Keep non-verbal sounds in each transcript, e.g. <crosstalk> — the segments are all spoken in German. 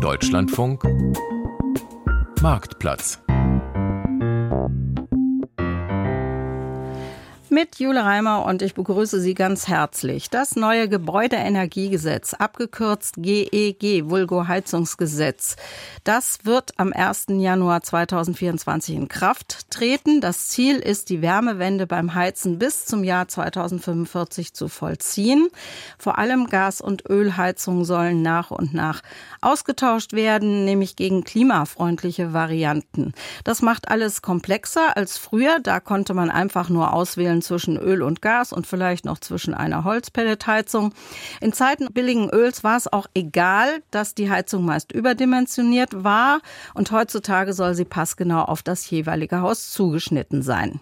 Deutschlandfunk. Marktplatz mit Jule Reimer und ich begrüße Sie ganz herzlich. Das neue Gebäudeenergiegesetz, abgekürzt GEG, Vulgo Heizungsgesetz, das wird am 1. Januar 2024 in Kraft treten. Das Ziel ist, die Wärmewende beim Heizen bis zum Jahr 2045 zu vollziehen. Vor allem Gas- und Ölheizungen sollen nach und nach ausgetauscht werden, nämlich gegen klimafreundliche Varianten. Das macht alles komplexer als früher. Da konnte man einfach nur auswählen zwischen Öl und Gas und vielleicht noch zwischen einer Holzpelletheizung. In Zeiten billigen Öls war es auch egal, dass die Heizung meist überdimensioniert war und heutzutage soll sie passgenau auf das jeweilige Haus zugeschnitten sein.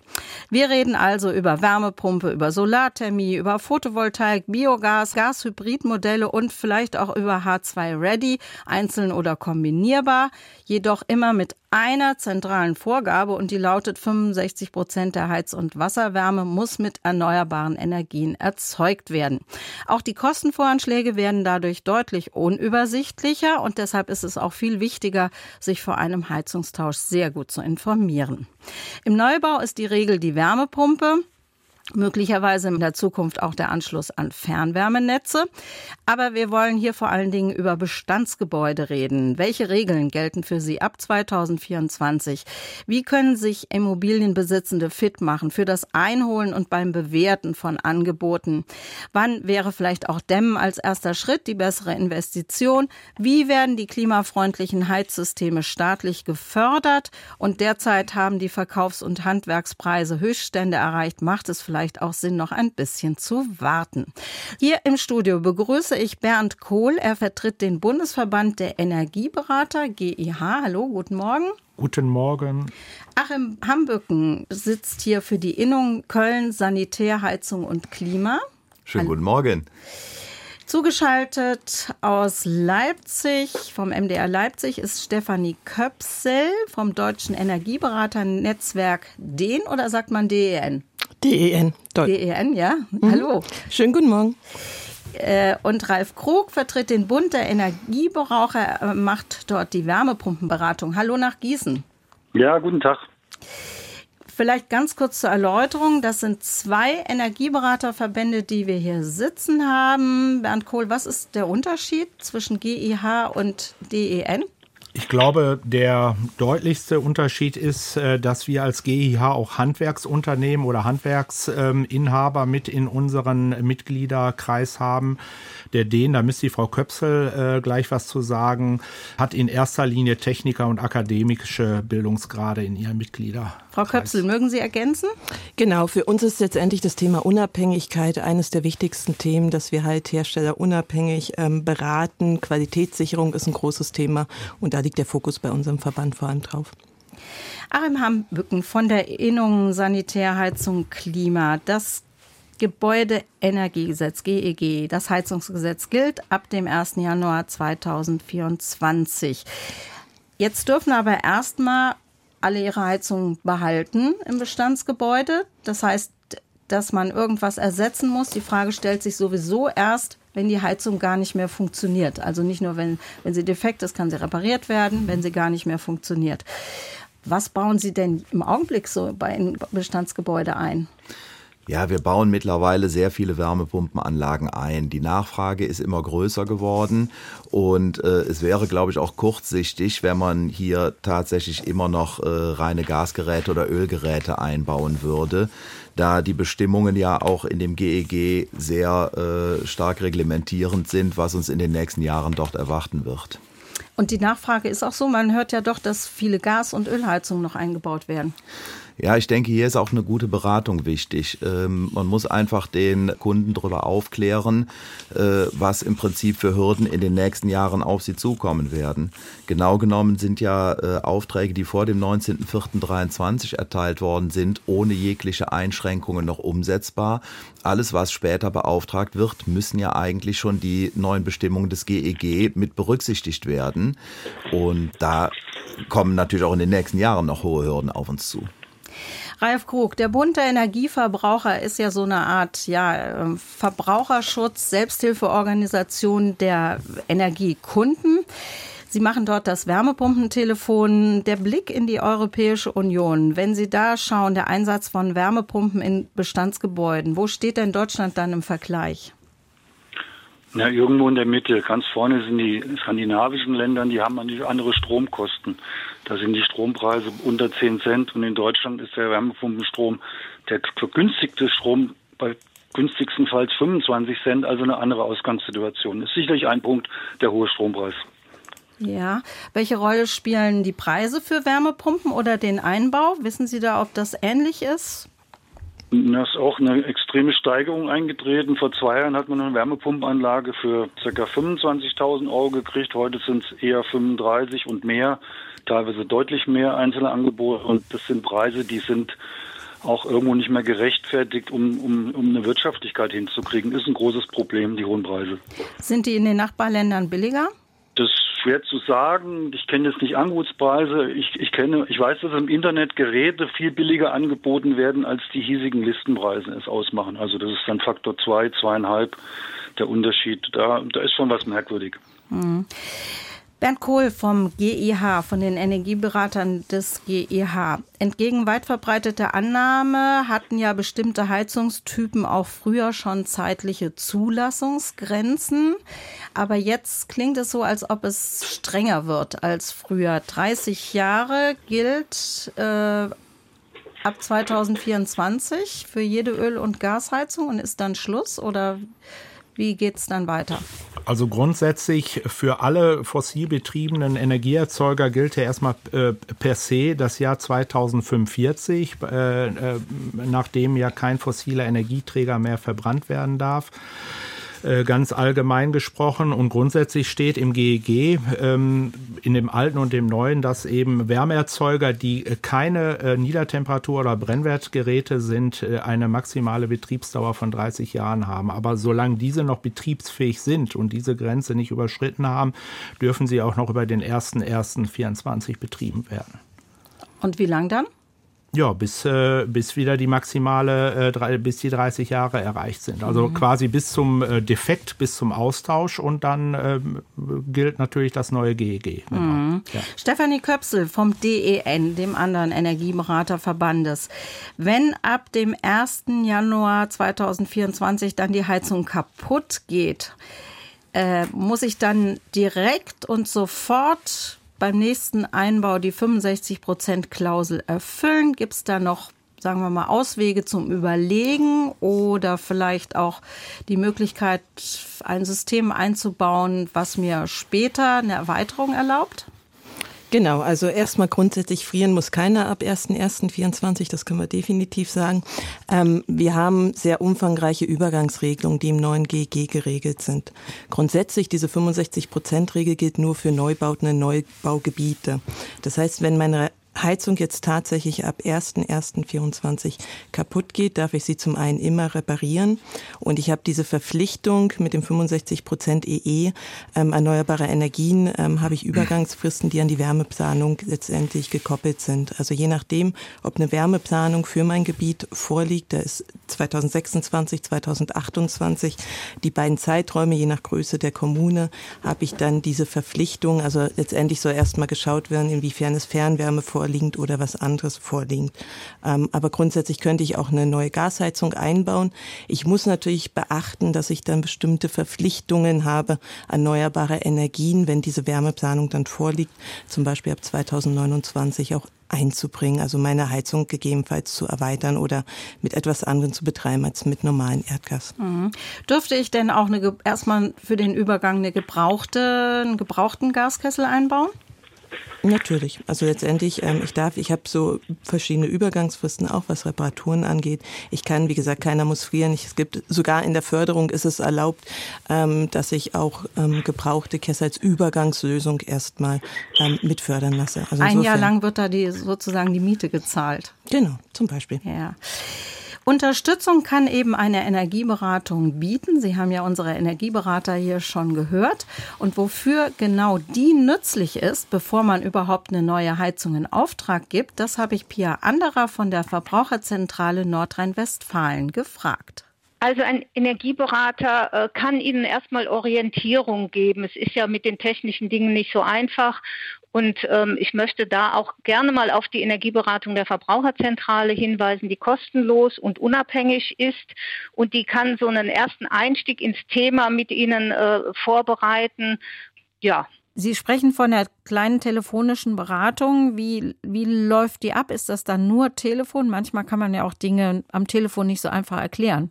Wir reden also über Wärmepumpe, über Solarthermie, über Photovoltaik, Biogas, Gashybridmodelle und vielleicht auch über H2 Ready, einzeln oder kombinierbar, jedoch immer mit einer zentralen Vorgabe und die lautet 65 Prozent der Heiz- und Wasserwärme muss mit erneuerbaren Energien erzeugt werden. Auch die Kostenvoranschläge werden dadurch deutlich unübersichtlicher und deshalb ist es auch viel wichtiger, sich vor einem Heizungstausch sehr gut zu informieren. Im Neubau ist die Regel die Wärmepumpe möglicherweise in der Zukunft auch der Anschluss an Fernwärmenetze. Aber wir wollen hier vor allen Dingen über Bestandsgebäude reden. Welche Regeln gelten für sie ab 2024? Wie können sich Immobilienbesitzende fit machen für das Einholen und beim Bewerten von Angeboten? Wann wäre vielleicht auch Dämmen als erster Schritt die bessere Investition? Wie werden die klimafreundlichen Heizsysteme staatlich gefördert? Und derzeit haben die Verkaufs- und Handwerkspreise Höchststände erreicht. Macht es vielleicht vielleicht auch Sinn, noch ein bisschen zu warten. Hier im Studio begrüße ich Bernd Kohl. Er vertritt den Bundesverband der Energieberater, GIH. Hallo, guten Morgen. Guten Morgen. Achim Hambücken sitzt hier für die Innung Köln Sanitär, Heizung und Klima. Schönen guten Morgen. Zugeschaltet aus Leipzig, vom MDR Leipzig, ist Stefanie Köpsel vom Deutschen Energieberaternetzwerk DEN oder sagt man DEN? DEN. DEN, ja. Mhm. Hallo. Schönen guten Morgen. Äh, und Ralf Krug vertritt den Bund der Energieverbraucher, macht dort die Wärmepumpenberatung. Hallo nach Gießen. Ja, guten Tag. Vielleicht ganz kurz zur Erläuterung. Das sind zwei Energieberaterverbände, die wir hier sitzen haben. Bernd Kohl, was ist der Unterschied zwischen GIH und DEN? Ich glaube, der deutlichste Unterschied ist, äh, dass wir als GIH auch Handwerksunternehmen oder Handwerksinhaber mit in unseren Mitgliederkreis haben. Der DEN, da müsste die Frau Köpsel äh, gleich was zu sagen, hat in erster Linie Techniker und akademische Bildungsgrade in ihren Mitglieder. Frau Köpsel, mögen Sie ergänzen? Genau, für uns ist letztendlich das Thema Unabhängigkeit eines der wichtigsten Themen, dass wir halt Hersteller unabhängig ähm, beraten. Qualitätssicherung ist ein großes Thema und da liegt der Fokus bei unserem Verband vor allem drauf. Achim Hambücken von der Innung Sanitärheizung Klima. Das Gebäudeenergiegesetz GEG, das Heizungsgesetz gilt ab dem 1. Januar 2024. Jetzt dürfen aber erstmal alle ihre Heizungen behalten im Bestandsgebäude. Das heißt, dass man irgendwas ersetzen muss. Die Frage stellt sich sowieso erst, wenn die Heizung gar nicht mehr funktioniert. Also nicht nur, wenn, wenn sie defekt ist, kann sie repariert werden, wenn sie gar nicht mehr funktioniert. Was bauen Sie denn im Augenblick so bei einem Bestandsgebäude ein? Ja, wir bauen mittlerweile sehr viele Wärmepumpenanlagen ein. Die Nachfrage ist immer größer geworden und äh, es wäre, glaube ich, auch kurzsichtig, wenn man hier tatsächlich immer noch äh, reine Gasgeräte oder Ölgeräte einbauen würde, da die Bestimmungen ja auch in dem GEG sehr äh, stark reglementierend sind, was uns in den nächsten Jahren dort erwarten wird. Und die Nachfrage ist auch so, man hört ja doch, dass viele Gas- und Ölheizungen noch eingebaut werden. Ja, ich denke, hier ist auch eine gute Beratung wichtig. Ähm, man muss einfach den Kunden darüber aufklären, äh, was im Prinzip für Hürden in den nächsten Jahren auf sie zukommen werden. Genau genommen sind ja äh, Aufträge, die vor dem 19.04.23 erteilt worden sind, ohne jegliche Einschränkungen noch umsetzbar. Alles, was später beauftragt wird, müssen ja eigentlich schon die neuen Bestimmungen des GEG mit berücksichtigt werden. Und da kommen natürlich auch in den nächsten Jahren noch hohe Hürden auf uns zu. Ralf Krug, der Bund der Energieverbraucher ist ja so eine Art ja, ähm, Verbraucherschutz, Selbsthilfeorganisation der Energiekunden. Sie machen dort das Wärmepumpentelefon. Der Blick in die Europäische Union, wenn Sie da schauen, der Einsatz von Wärmepumpen in Bestandsgebäuden, wo steht denn Deutschland dann im Vergleich? Ja, irgendwo in der Mitte. Ganz vorne sind die skandinavischen Länder, die haben andere Stromkosten. Da sind die Strompreise unter 10 Cent und in Deutschland ist der Wärmepumpenstrom, der vergünstigte Strom bei günstigstenfalls 25 Cent, also eine andere Ausgangssituation. Ist sicherlich ein Punkt, der hohe Strompreis. Ja, welche Rolle spielen die Preise für Wärmepumpen oder den Einbau? Wissen Sie da, ob das ähnlich ist? Da ist auch eine extreme Steigerung eingetreten. Vor zwei Jahren hat man eine Wärmepumpenanlage für ca. 25.000 Euro gekriegt. Heute sind es eher 35 und mehr, teilweise deutlich mehr einzelne Angebote. Und das sind Preise, die sind auch irgendwo nicht mehr gerechtfertigt, um, um, um eine Wirtschaftlichkeit hinzukriegen. Ist ein großes Problem, die hohen Preise. Sind die in den Nachbarländern billiger? Das ist schwer zu sagen. Ich kenne jetzt nicht Angebotspreise. Ich, ich kenne, ich weiß, dass im Internet Geräte viel billiger angeboten werden, als die hiesigen Listenpreise es ausmachen. Also das ist dann Faktor zwei, zweieinhalb der Unterschied. Da, da ist schon was merkwürdig. Mhm. Bernd Kohl vom GIH, von den Energieberatern des GIH. Entgegen weit verbreiteter Annahme hatten ja bestimmte Heizungstypen auch früher schon zeitliche Zulassungsgrenzen. Aber jetzt klingt es so, als ob es strenger wird als früher. 30 Jahre gilt äh, ab 2024 für jede Öl- und Gasheizung und ist dann Schluss oder wie geht es dann weiter? Also grundsätzlich für alle fossil betriebenen Energieerzeuger gilt ja erstmal äh, per se das Jahr 2045, äh, äh, nachdem ja kein fossiler Energieträger mehr verbrannt werden darf. Äh, ganz allgemein gesprochen. Und grundsätzlich steht im GEG, ähm, in dem alten und dem neuen, dass eben Wärmeerzeuger, die keine äh, Niedertemperatur- oder Brennwertgeräte sind, äh, eine maximale Betriebsdauer von 30 Jahren haben. Aber solange diese noch betriebsfähig sind und diese Grenze nicht überschritten haben, dürfen sie auch noch über den 1.1.24 betrieben werden. Und wie lang dann? Ja, bis, äh, bis wieder die maximale, äh, drei, bis die 30 Jahre erreicht sind. Also mhm. quasi bis zum äh, Defekt, bis zum Austausch und dann ähm, gilt natürlich das neue GEG. Genau. Mhm. Ja. Stefanie Köpsel vom DEN, dem anderen Energieberaterverbandes. Wenn ab dem 1. Januar 2024 dann die Heizung kaputt geht, äh, muss ich dann direkt und sofort beim nächsten Einbau die 65-Prozent-Klausel erfüllen? Gibt es da noch, sagen wir mal, Auswege zum Überlegen oder vielleicht auch die Möglichkeit, ein System einzubauen, was mir später eine Erweiterung erlaubt? Genau, also erstmal grundsätzlich frieren muss keiner ab 1.1.24, das können wir definitiv sagen. Ähm, wir haben sehr umfangreiche Übergangsregelungen, die im neuen GEG geregelt sind. Grundsätzlich diese 65-Prozent-Regel gilt nur für Neubauten in Neubaugebiete. Das heißt, wenn meine Heizung jetzt tatsächlich ab 1.1.24 kaputt geht, darf ich sie zum einen immer reparieren. Und ich habe diese Verpflichtung mit dem 65 Prozent EE ähm, erneuerbare Energien, ähm, habe ich Übergangsfristen, die an die Wärmeplanung letztendlich gekoppelt sind. Also je nachdem, ob eine Wärmeplanung für mein Gebiet vorliegt, da ist 2026, 2028 die beiden Zeiträume, je nach Größe der Kommune, habe ich dann diese Verpflichtung. Also letztendlich soll erstmal geschaut werden, inwiefern es Fernwärme vorliegt oder was anderes vorliegend. Ähm, aber grundsätzlich könnte ich auch eine neue Gasheizung einbauen. Ich muss natürlich beachten, dass ich dann bestimmte Verpflichtungen habe, erneuerbare Energien, wenn diese Wärmeplanung dann vorliegt, zum Beispiel ab 2029 auch einzubringen, also meine Heizung gegebenenfalls zu erweitern oder mit etwas anderem zu betreiben als mit normalem Erdgas. Mhm. Dürfte ich denn auch eine, erstmal für den Übergang eine gebrauchte, einen gebrauchten Gaskessel einbauen? Natürlich. Also letztendlich, ähm, ich darf, ich habe so verschiedene Übergangsfristen, auch was Reparaturen angeht. Ich kann, wie gesagt, keiner muss frieren. Ich, es gibt sogar in der Förderung ist es erlaubt, ähm, dass ich auch ähm, gebrauchte Kessel als Übergangslösung erstmal ähm, mitfördern lasse. Also Ein Jahr lang wird da die sozusagen die Miete gezahlt. Genau, zum Beispiel. Ja. Unterstützung kann eben eine Energieberatung bieten. Sie haben ja unsere Energieberater hier schon gehört. Und wofür genau die nützlich ist, bevor man überhaupt eine neue Heizung in Auftrag gibt, das habe ich Pia Anderer von der Verbraucherzentrale Nordrhein-Westfalen gefragt. Also ein Energieberater äh, kann Ihnen erstmal Orientierung geben. Es ist ja mit den technischen Dingen nicht so einfach. Und ähm, ich möchte da auch gerne mal auf die Energieberatung der Verbraucherzentrale hinweisen, die kostenlos und unabhängig ist. Und die kann so einen ersten Einstieg ins Thema mit Ihnen äh, vorbereiten. Ja, Sie sprechen von der kleinen telefonischen Beratung. Wie, wie läuft die ab? Ist das dann nur Telefon? Manchmal kann man ja auch Dinge am Telefon nicht so einfach erklären.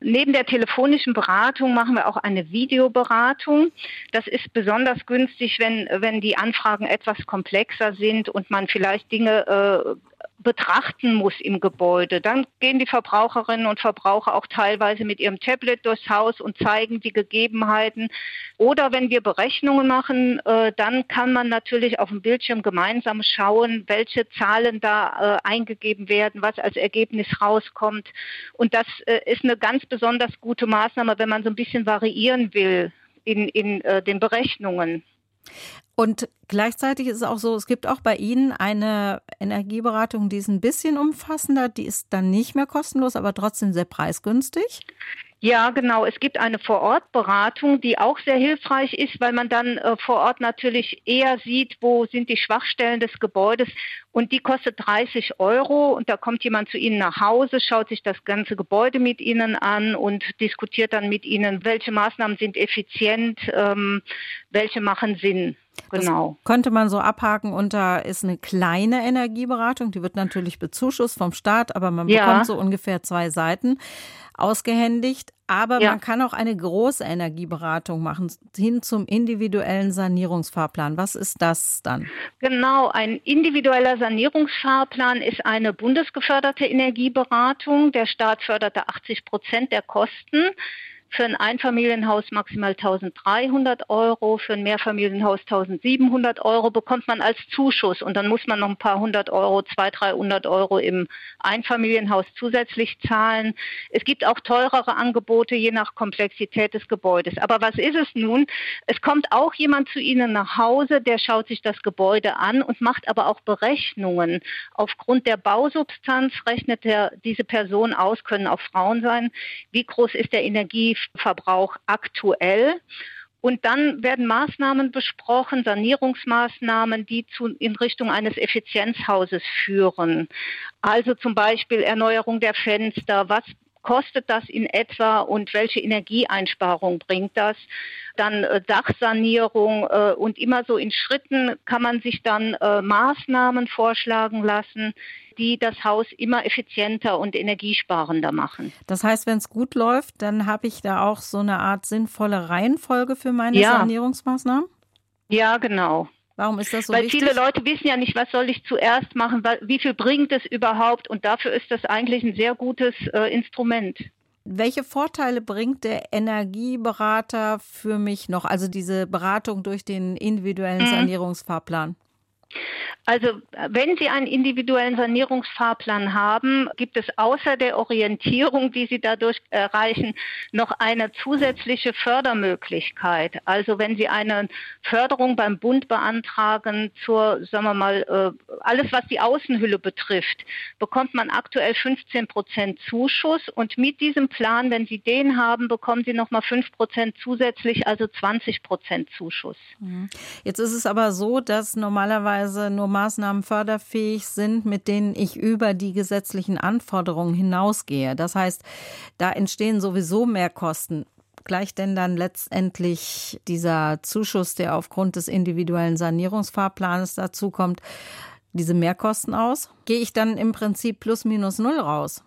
Neben der telefonischen Beratung machen wir auch eine Videoberatung. Das ist besonders günstig, wenn, wenn die Anfragen etwas komplexer sind und man vielleicht Dinge äh, betrachten muss im Gebäude. Dann gehen die Verbraucherinnen und Verbraucher auch teilweise mit ihrem Tablet durchs Haus und zeigen die Gegebenheiten. Oder wenn wir Berechnungen machen, äh, dann kann man natürlich auf dem Bildschirm gemeinsam schauen, welche Zahlen da äh, eingegeben werden, was als Ergebnis rauskommt. Und das äh, ist eine ganz besonders gute Maßnahme, wenn man so ein bisschen variieren will in, in den Berechnungen. Und gleichzeitig ist es auch so, es gibt auch bei Ihnen eine Energieberatung, die ist ein bisschen umfassender, die ist dann nicht mehr kostenlos, aber trotzdem sehr preisgünstig. Ja, genau. Es gibt eine Vorortberatung, die auch sehr hilfreich ist, weil man dann äh, vor Ort natürlich eher sieht, wo sind die Schwachstellen des Gebäudes. Und die kostet 30 Euro. Und da kommt jemand zu Ihnen nach Hause, schaut sich das ganze Gebäude mit Ihnen an und diskutiert dann mit Ihnen, welche Maßnahmen sind effizient, ähm, welche machen Sinn. Genau. Das könnte man so abhaken unter ist eine kleine Energieberatung, die wird natürlich bezuschusst vom Staat, aber man bekommt ja. so ungefähr zwei Seiten ausgehändigt. Aber ja. man kann auch eine große Energieberatung machen, hin zum individuellen Sanierungsfahrplan. Was ist das dann? Genau, ein individueller Sanierungsfahrplan ist eine bundesgeförderte Energieberatung. Der Staat förderte 80 Prozent der Kosten. Für ein Einfamilienhaus maximal 1300 Euro, für ein Mehrfamilienhaus 1700 Euro bekommt man als Zuschuss und dann muss man noch ein paar hundert Euro, 200, 300 Euro im Einfamilienhaus zusätzlich zahlen. Es gibt auch teurere Angebote je nach Komplexität des Gebäudes. Aber was ist es nun? Es kommt auch jemand zu Ihnen nach Hause, der schaut sich das Gebäude an und macht aber auch Berechnungen. Aufgrund der Bausubstanz rechnet der, diese Person aus, können auch Frauen sein, wie groß ist der Energie Energieverbrauch aktuell. Und dann werden Maßnahmen besprochen, Sanierungsmaßnahmen, die zu, in Richtung eines Effizienzhauses führen. Also zum Beispiel Erneuerung der Fenster. Was kostet das in etwa und welche Energieeinsparung bringt das? Dann äh, Dachsanierung äh, und immer so in Schritten kann man sich dann äh, Maßnahmen vorschlagen lassen, die das Haus immer effizienter und energiesparender machen. Das heißt, wenn es gut läuft, dann habe ich da auch so eine Art sinnvolle Reihenfolge für meine ja. Sanierungsmaßnahmen? Ja, genau. Warum ist das so Weil wichtig? viele Leute wissen ja nicht, was soll ich zuerst machen, wie viel bringt es überhaupt und dafür ist das eigentlich ein sehr gutes äh, Instrument. Welche Vorteile bringt der Energieberater für mich noch, also diese Beratung durch den individuellen mhm. Sanierungsfahrplan? Also wenn Sie einen individuellen Sanierungsfahrplan haben, gibt es außer der Orientierung, die Sie dadurch erreichen, noch eine zusätzliche Fördermöglichkeit. Also wenn Sie eine Förderung beim Bund beantragen zur, sagen wir mal, äh, alles was die Außenhülle betrifft, bekommt man aktuell 15 Prozent Zuschuss und mit diesem Plan, wenn Sie den haben, bekommen Sie nochmal 5 Prozent zusätzlich, also 20 Prozent Zuschuss. Mhm. Jetzt ist es aber so, dass normalerweise nur Maßnahmen förderfähig sind, mit denen ich über die gesetzlichen Anforderungen hinausgehe. Das heißt, da entstehen sowieso mehr Kosten. Gleicht denn dann letztendlich dieser Zuschuss, der aufgrund des individuellen Sanierungsfahrplans dazukommt, diese Mehrkosten aus? Gehe ich dann im Prinzip plus minus null raus?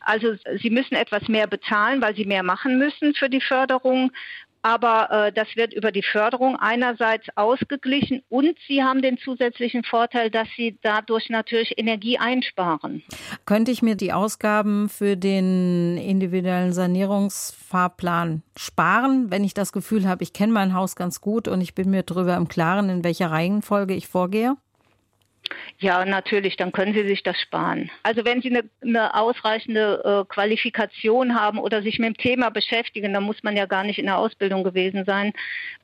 Also Sie müssen etwas mehr bezahlen, weil Sie mehr machen müssen für die Förderung aber äh, das wird über die Förderung einerseits ausgeglichen und Sie haben den zusätzlichen Vorteil, dass Sie dadurch natürlich Energie einsparen. Könnte ich mir die Ausgaben für den individuellen Sanierungsfahrplan sparen, wenn ich das Gefühl habe, ich kenne mein Haus ganz gut und ich bin mir darüber im Klaren, in welcher Reihenfolge ich vorgehe? Ja, natürlich, dann können Sie sich das sparen. Also wenn Sie eine, eine ausreichende äh, Qualifikation haben oder sich mit dem Thema beschäftigen, dann muss man ja gar nicht in der Ausbildung gewesen sein,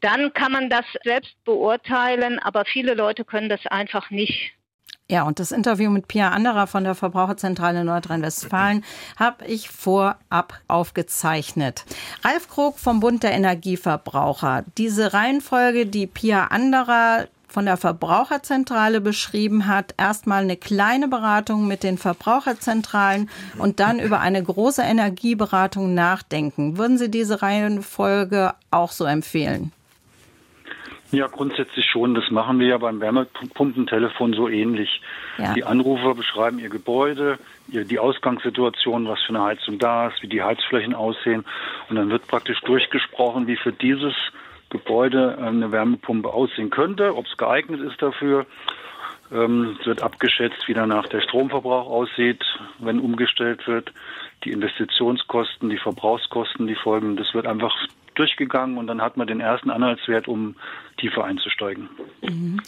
dann kann man das selbst beurteilen, aber viele Leute können das einfach nicht. Ja, und das Interview mit Pia Anderer von der Verbraucherzentrale Nordrhein-Westfalen habe ich vorab aufgezeichnet. Ralf Krog vom Bund der Energieverbraucher. Diese Reihenfolge, die Pia Anderer von der Verbraucherzentrale beschrieben hat, erstmal eine kleine Beratung mit den Verbraucherzentralen und dann über eine große Energieberatung nachdenken. Würden Sie diese Reihenfolge auch so empfehlen? Ja, grundsätzlich schon. Das machen wir ja beim Wärmepumpentelefon so ähnlich. Ja. Die Anrufer beschreiben ihr Gebäude, die Ausgangssituation, was für eine Heizung da ist, wie die Heizflächen aussehen. Und dann wird praktisch durchgesprochen, wie für dieses Gebäude eine Wärmepumpe aussehen könnte, ob es geeignet ist dafür. Ähm, es wird abgeschätzt, wie danach der Stromverbrauch aussieht, wenn umgestellt wird, die Investitionskosten, die Verbrauchskosten, die Folgen. Das wird einfach durchgegangen und dann hat man den ersten Anhaltswert, um tiefer einzusteigen. Mhm.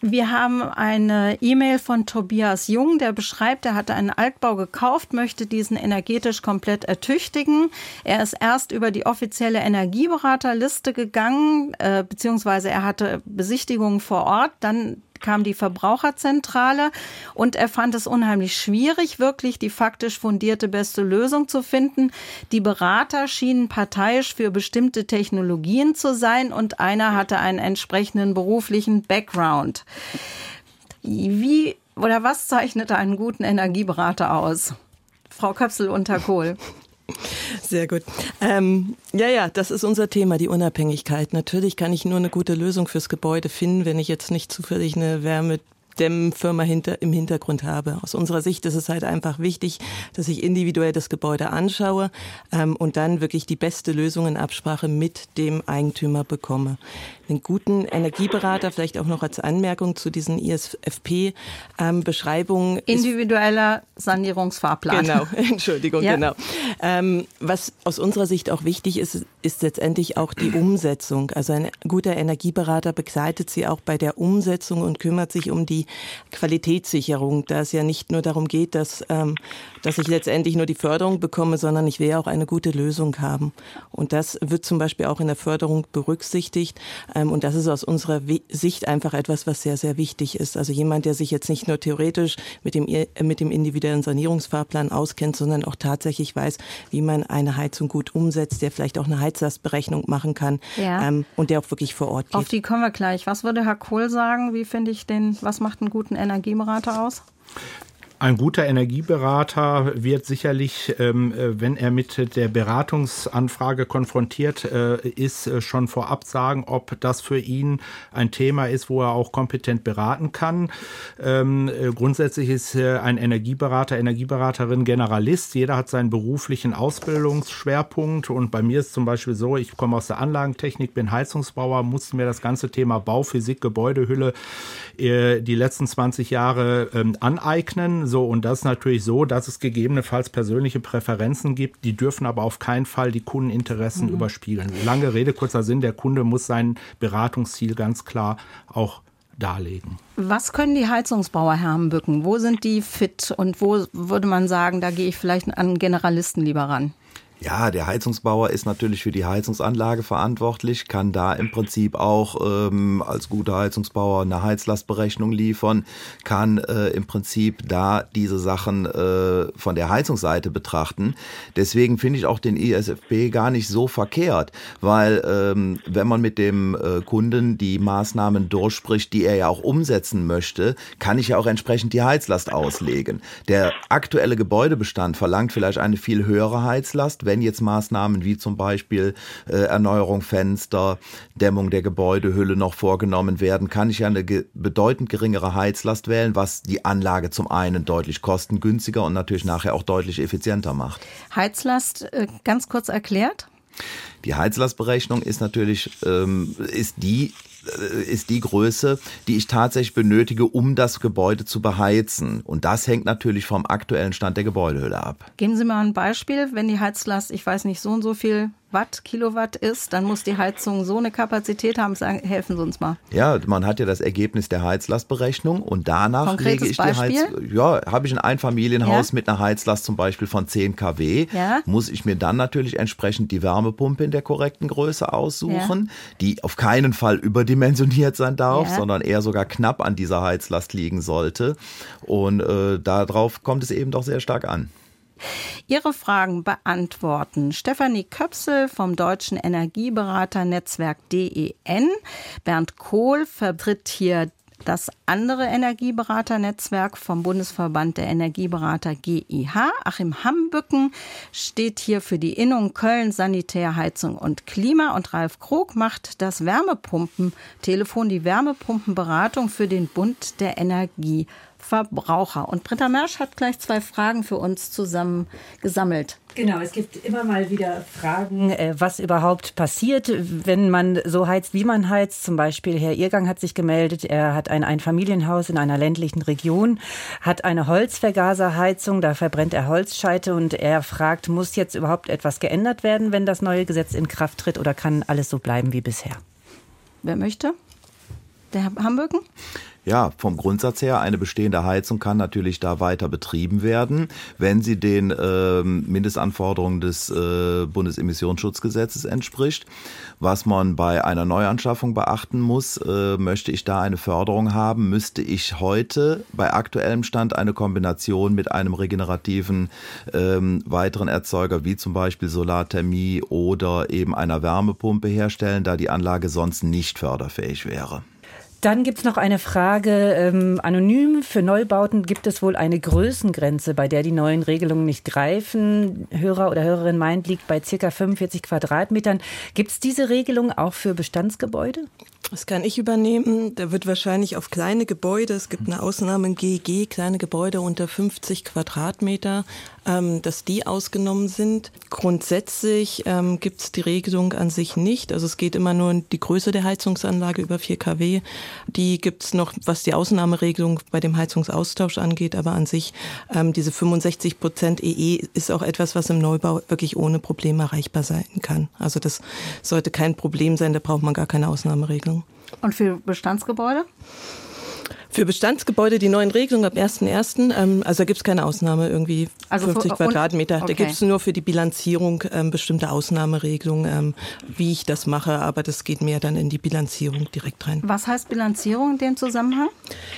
Wir haben eine E-Mail von Tobias Jung, der beschreibt, er hatte einen Altbau gekauft, möchte diesen energetisch komplett ertüchtigen. Er ist erst über die offizielle Energieberaterliste gegangen, äh, beziehungsweise er hatte Besichtigungen vor Ort, dann kam die Verbraucherzentrale und er fand es unheimlich schwierig, wirklich die faktisch fundierte beste Lösung zu finden. Die Berater schienen parteiisch für bestimmte Technologien zu sein und einer hatte einen entsprechenden beruflichen Background. Wie oder was zeichnet einen guten Energieberater aus? Frau Köpsel unter Kohl. Sehr gut. Ähm, ja, ja, das ist unser Thema, die Unabhängigkeit. Natürlich kann ich nur eine gute Lösung fürs Gebäude finden, wenn ich jetzt nicht zufällig eine Wärme Dämmfirma hinter, im Hintergrund habe. Aus unserer Sicht ist es halt einfach wichtig, dass ich individuell das Gebäude anschaue ähm, und dann wirklich die beste Lösung in Absprache mit dem Eigentümer bekomme. Einen guten Energieberater, vielleicht auch noch als Anmerkung zu diesen ISFP-Beschreibungen. Ähm, Individueller Sanierungsfahrplan. Genau, <laughs> Entschuldigung, ja. genau. Ähm, was aus unserer Sicht auch wichtig ist, ist letztendlich auch die Umsetzung. Also ein guter Energieberater begleitet Sie auch bei der Umsetzung und kümmert sich um die Qualitätssicherung, da es ja nicht nur darum geht, dass, ähm, dass ich letztendlich nur die Förderung bekomme, sondern ich will ja auch eine gute Lösung haben. Und das wird zum Beispiel auch in der Förderung berücksichtigt. Ähm, und das ist aus unserer Sicht einfach etwas, was sehr, sehr wichtig ist. Also jemand, der sich jetzt nicht nur theoretisch mit dem, äh, mit dem individuellen Sanierungsfahrplan auskennt, sondern auch tatsächlich weiß, wie man eine Heizung gut umsetzt, der vielleicht auch eine Heizlastberechnung machen kann ja. ähm, und der auch wirklich vor Ort geht. Auf die kommen wir gleich. Was würde Herr Kohl sagen? Wie finde ich den, was macht einen guten Energieberater aus? Ein guter Energieberater wird sicherlich, ähm, äh, wenn er mit der Beratungsanfrage konfrontiert äh, ist, äh, schon vorab sagen, ob das für ihn ein Thema ist, wo er auch kompetent beraten kann. Ähm, grundsätzlich ist ein Energieberater, Energieberaterin Generalist. Jeder hat seinen beruflichen Ausbildungsschwerpunkt und bei mir ist zum Beispiel so, ich komme aus der Anlagentechnik, bin Heizungsbauer, musste mir das ganze Thema Bauphysik, Gebäudehülle die letzten 20 Jahre ähm, so, und das ist natürlich so, dass es gegebenenfalls persönliche Präferenzen gibt, die dürfen aber auf keinen Fall die Kundeninteressen mhm. überspiegeln. Lange Rede, kurzer Sinn, der Kunde muss sein Beratungsziel ganz klar auch darlegen. Was können die Heizungsbauer Herrenbücken? Wo sind die fit und wo würde man sagen, da gehe ich vielleicht an Generalisten lieber ran? Ja, der Heizungsbauer ist natürlich für die Heizungsanlage verantwortlich, kann da im Prinzip auch ähm, als guter Heizungsbauer eine Heizlastberechnung liefern, kann äh, im Prinzip da diese Sachen äh, von der Heizungsseite betrachten. Deswegen finde ich auch den ISFP gar nicht so verkehrt, weil ähm, wenn man mit dem äh, Kunden die Maßnahmen durchspricht, die er ja auch umsetzen möchte, kann ich ja auch entsprechend die Heizlast auslegen. Der aktuelle Gebäudebestand verlangt vielleicht eine viel höhere Heizlast, wenn jetzt Maßnahmen wie zum Beispiel äh, Erneuerung Fenster, Dämmung der Gebäudehülle noch vorgenommen werden, kann ich ja eine ge bedeutend geringere Heizlast wählen, was die Anlage zum einen deutlich kostengünstiger und natürlich nachher auch deutlich effizienter macht. Heizlast äh, ganz kurz erklärt? Die Heizlastberechnung ist natürlich ähm, ist die ist die Größe, die ich tatsächlich benötige, um das Gebäude zu beheizen. Und das hängt natürlich vom aktuellen Stand der Gebäudehülle ab. Geben Sie mal ein Beispiel, wenn die Heizlast, ich weiß nicht, so und so viel Watt, Kilowatt ist, dann muss die Heizung so eine Kapazität haben. Sagen, helfen Sie uns mal. Ja, man hat ja das Ergebnis der Heizlastberechnung und danach Konkretes lege ich Beispiel? die Heizung. Ja, habe ich ein Einfamilienhaus Ja. mit einer Heizlast zum Beispiel von 10 kW, Ja. muss ich mir dann natürlich entsprechend die Wärmepumpe in der korrekten Größe aussuchen, die auf keinen Fall überdimensioniert sein darf, Ja. sondern eher sogar knapp an dieser Heizlast liegen sollte. Und äh, darauf kommt es eben doch sehr stark an. Ihre Fragen beantworten Stefanie Köpsel vom Deutschen Energieberaternetzwerk DEN. Bernd Kohl vertritt hier das andere Energieberaternetzwerk vom Bundesverband der Energieberater GIH. Achim Hambücken steht hier für die Innung Köln Sanitär, Heizung und Klima und Ralf Krog macht das Wärmepumpentelefon, die Wärmepumpenberatung für den Bund der Energieverbraucher. Und Britta Mersch hat gleich zwei Fragen für uns zusammen gesammelt. Genau, es gibt immer mal wieder Fragen, äh, was überhaupt passiert, wenn man so heizt, wie man heizt. Zum Beispiel Herr Irgang hat sich gemeldet, er hat ein Einfamilienhaus in einer ländlichen Region, hat eine Holzvergaserheizung, da verbrennt er Holzscheite und er fragt, muss jetzt überhaupt etwas geändert werden, wenn das neue Gesetz in Kraft tritt oder kann alles so bleiben wie bisher? Wer möchte? Der Hambücken? Ja, vom Grundsatz her, eine bestehende Heizung kann natürlich da weiter betrieben werden, wenn sie den ähm, Mindestanforderungen des äh, Bundesemissionsschutzgesetzes entspricht. Was man bei einer Neuanschaffung beachten muss, äh, möchte ich da eine Förderung haben, müsste ich heute bei aktuellem Stand eine Kombination mit einem regenerativen ähm, weiteren Erzeuger wie zum Beispiel Solarthermie oder eben einer Wärmepumpe herstellen, da die Anlage sonst nicht förderfähig wäre. Dann gibt es noch eine Frage. Ähm, anonym für Neubauten gibt es wohl eine Größengrenze, bei der die neuen Regelungen nicht greifen. Hörer oder Hörerin meint, liegt bei circa 45 Quadratmetern. Gibt es diese Regelung auch für Bestandsgebäude? Das kann ich übernehmen. Da wird wahrscheinlich auf kleine Gebäude, es gibt eine Ausnahme im GEG, kleine Gebäude unter 50 Quadratmeter, ähm, dass die ausgenommen sind. Grundsätzlich ähm, gibt es die Regelung an sich nicht. Also es geht immer nur um die Größe der Heizungsanlage über 4 kW. Die gibt es noch, was die Ausnahmeregelung bei dem Heizungsaustausch angeht. Aber an sich ähm, diese 65 Prozent EE ist auch etwas, was im Neubau wirklich ohne Probleme erreichbar sein kann. Also das sollte kein Problem sein. Da braucht man gar keine Ausnahmeregelung. Und für Bestandsgebäude? Für Bestandsgebäude die neuen Regelungen ab 1.1., ähm, also da gibt es keine Ausnahme, irgendwie Also 50 für- Quadratmeter. okay. Da gibt es nur für die Bilanzierung ähm, bestimmte Ausnahmeregelungen, ähm, wie ich das mache, aber das geht mehr dann in die Bilanzierung direkt rein. Was heißt Bilanzierung in dem Zusammenhang?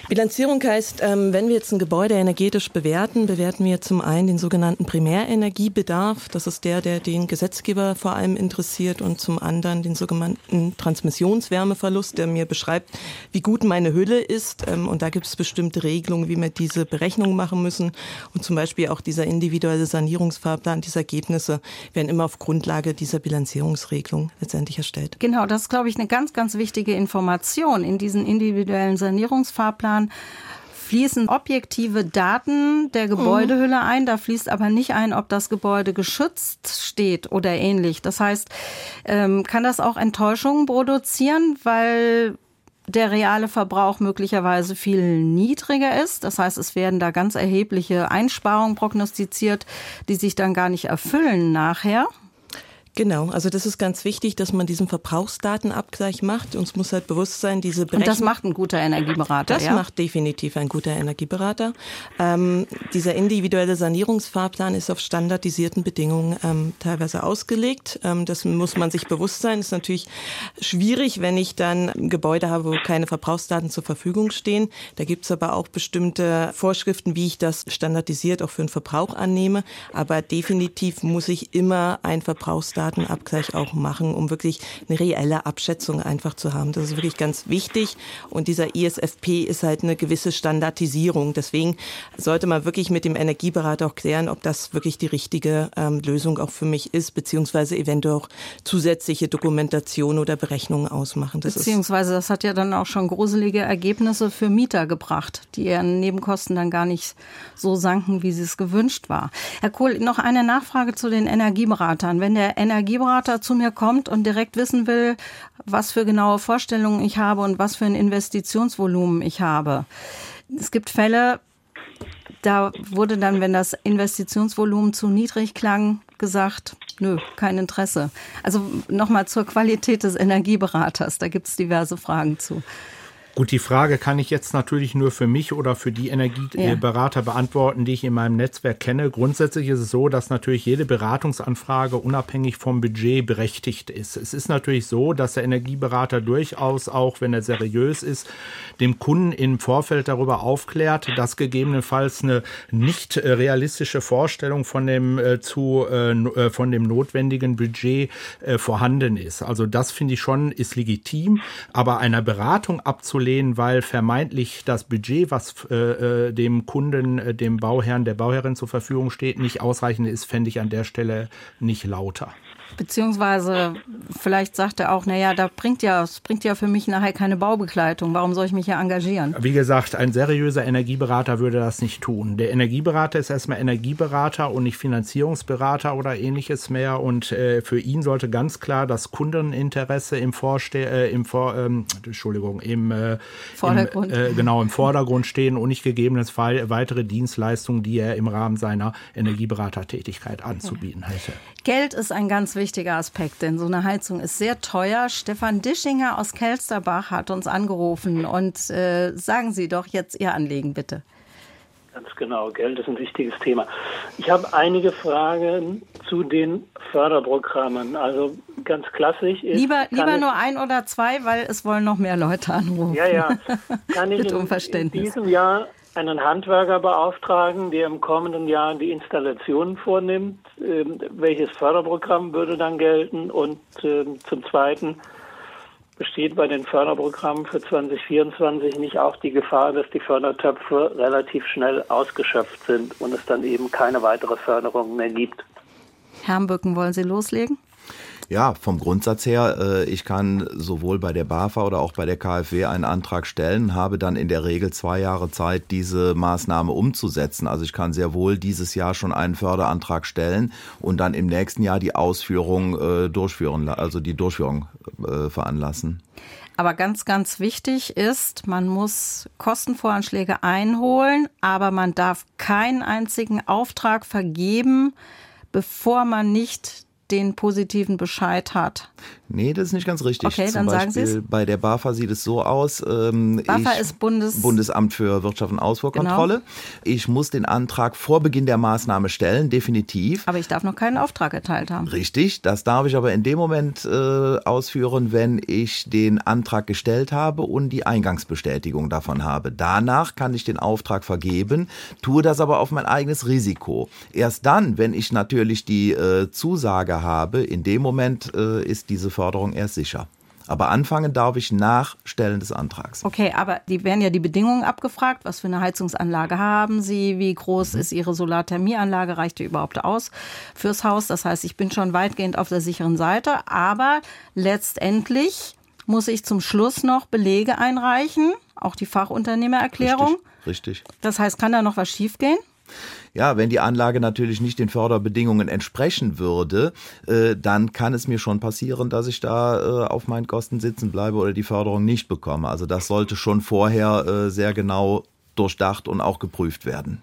Bilanzierung heißt, ähm, wenn wir jetzt ein Gebäude energetisch bewerten, bewerten wir zum einen den sogenannten Primärenergiebedarf. Das ist der, der den Gesetzgeber vor allem interessiert und zum anderen den sogenannten Transmissionswärmeverlust, der mir beschreibt, wie gut meine Hülle ist. Ähm, und da gibt es bestimmte Regelungen, wie wir diese Berechnung machen müssen. Und zum Beispiel auch dieser individuelle Sanierungsfahrplan, diese Ergebnisse werden immer auf Grundlage dieser Bilanzierungsregelung letztendlich erstellt. Genau, das ist, glaube ich, eine ganz, ganz wichtige Information. In diesen individuellen Sanierungsfahrplan fließen objektive Daten der Gebäudehülle ein. Da fließt aber nicht ein, ob das Gebäude geschützt steht oder ähnlich. Das heißt, ähm, kann das auch Enttäuschungen produzieren, weil der reale Verbrauch möglicherweise viel niedriger ist. Das heißt, es werden da ganz erhebliche Einsparungen prognostiziert, die sich dann gar nicht erfüllen nachher. Genau, also das ist ganz wichtig, dass man diesen Verbrauchsdatenabgleich macht. Uns muss halt bewusst sein, diese Und das Berechnung. macht ein guter Energieberater. Das ja? macht definitiv ein guter Energieberater. Ähm, dieser individuelle Sanierungsfahrplan ist auf standardisierten Bedingungen ähm, teilweise ausgelegt. Ähm, das muss man sich bewusst sein. Ist natürlich schwierig, wenn ich dann Gebäude habe, wo keine Verbrauchsdaten zur Verfügung stehen. Da gibt's aber auch bestimmte Vorschriften, wie ich das standardisiert auch für den Verbrauch annehme. Aber definitiv muss ich immer ein Verbrauchsdatenabgleich auch machen, um wirklich eine reelle Abschätzung einfach zu haben. Das ist wirklich ganz wichtig. Und dieser ISFP ist halt eine gewisse Standardisierung. Deswegen sollte man wirklich mit dem Energieberater auch klären, ob das wirklich die richtige ähm, Lösung auch für mich ist, beziehungsweise eventuell auch zusätzliche Dokumentation oder Berechnungen ausmachen. Das Beziehungsweise das hat ja dann auch schon gruselige Ergebnisse für Mieter gebracht, die ihren Nebenkosten dann gar nicht so sanken, wie sie es gewünscht war. Herr Kohl, noch eine Nachfrage zu den Energieberatern. Wenn der Energieberater zu mir kommt und direkt wissen will, was für genaue Vorstellungen ich habe und was für ein Investitionsvolumen ich habe. Es gibt Fälle, da wurde dann, wenn das Investitionsvolumen zu niedrig klang, gesagt, nö, kein Interesse. Also nochmal zur Qualität des Energieberaters, da gibt es diverse Fragen zu. Gut, die Frage kann ich jetzt natürlich nur für mich oder für die Energieberater ja. beantworten, die ich in meinem Netzwerk kenne. Grundsätzlich ist es so, dass natürlich jede Beratungsanfrage unabhängig vom Budget berechtigt ist. Es ist natürlich so, dass der Energieberater durchaus auch, wenn er seriös ist, dem Kunden im Vorfeld darüber aufklärt, dass gegebenenfalls eine nicht realistische Vorstellung von dem äh, zu äh, äh von dem notwendigen Budget äh, vorhanden ist. Also das finde ich schon ist legitim, aber einer Beratung abzulehnen abzulehnen, weil vermeintlich das Budget, was äh, äh, dem Kunden, äh, dem Bauherrn, der Bauherrin zur Verfügung steht, nicht ausreichend ist, fände ich an der Stelle nicht lauter. Beziehungsweise vielleicht sagt er auch, naja, da bringt ja, es bringt ja für mich nachher keine Baubegleitung. Warum soll ich mich hier engagieren? Wie gesagt, ein seriöser Energieberater würde das nicht tun. Der Energieberater ist erstmal Energieberater und nicht Finanzierungsberater oder ähnliches mehr. Und äh, für ihn sollte ganz klar das Kundeninteresse im Vorste äh, im Vor ähm, Entschuldigung, im, äh, Vordergrund. Im, äh, genau, im Vordergrund stehen und nicht gegebenenfalls weitere Dienstleistungen, die er im Rahmen seiner Energieberatertätigkeit anzubieten hätte. Geld ist ein ganz wichtiger Aspekt, denn so eine Heizung ist sehr teuer. Stefan Dischinger aus Kelsterbach hat uns angerufen und äh, sagen Sie doch jetzt Ihr Anliegen bitte. Ganz genau, Geld ist ein wichtiges Thema. Ich habe einige Fragen zu den Förderprogrammen. Also ganz klassisch ist. Lieber, lieber nur ein oder zwei, weil es wollen noch mehr Leute anrufen. Ja, ja. <laughs> Kann ich in, in diesem Jahr einen Handwerker beauftragen, der im kommenden Jahr die Installation vornimmt. Ähm, welches Förderprogramm würde dann gelten? Und ähm, zum Zweiten besteht bei den Förderprogrammen für 2024 nicht auch die Gefahr, dass die Fördertöpfe relativ schnell ausgeschöpft sind und es dann eben keine weitere Förderung mehr gibt? Herrn Bücken, wollen Sie loslegen? Ja, vom Grundsatz her, äh, ich kann sowohl bei der BAFA oder auch bei der KfW einen Antrag stellen, habe dann in der Regel zwei Jahre Zeit, diese Maßnahme umzusetzen. Also ich kann sehr wohl dieses Jahr schon einen Förderantrag stellen und dann im nächsten Jahr die Ausführung äh, durchführen, also die Durchführung äh, veranlassen. Aber ganz, ganz wichtig ist, man muss Kostenvoranschläge einholen, aber man darf keinen einzigen Auftrag vergeben, bevor man nicht den positiven Bescheid hat. Nee, das ist nicht ganz richtig. Okay, Zum dann Beispiel sagen Sie es. Bei der BAFA sieht es so aus. Ähm, BAFA ist Bundes Bundesamt für Wirtschaft und Ausfuhrkontrolle. Genau. Ich muss den Antrag vor Beginn der Maßnahme stellen, definitiv. Aber ich darf noch keinen Auftrag erteilt haben. Richtig, das darf ich aber in dem Moment äh, ausführen, wenn ich den Antrag gestellt habe und die Eingangsbestätigung davon habe. Danach kann ich den Auftrag vergeben, tue das aber auf mein eigenes Risiko. Erst dann, wenn ich natürlich die äh, Zusage habe, in dem Moment äh, ist diese Förderung erst sicher. Aber anfangen darf ich nach Stellen des Antrags. Okay, aber die werden ja die Bedingungen abgefragt. Was für eine Heizungsanlage haben Sie? Wie groß mhm. ist Ihre Solarthermieanlage? Reicht die überhaupt aus fürs Haus? Das heißt, ich bin schon weitgehend auf der sicheren Seite. Aber letztendlich muss ich zum Schluss noch Belege einreichen, auch die Fachunternehmererklärung. Richtig. Richtig. Das heißt, kann da noch was schiefgehen? Ja, wenn die Anlage natürlich nicht den Förderbedingungen entsprechen würde, äh, dann kann es mir schon passieren, dass ich da äh, auf meinen Kosten sitzen bleibe oder die Förderung nicht bekomme. Also das sollte schon vorher äh, sehr genau durchdacht und auch geprüft werden.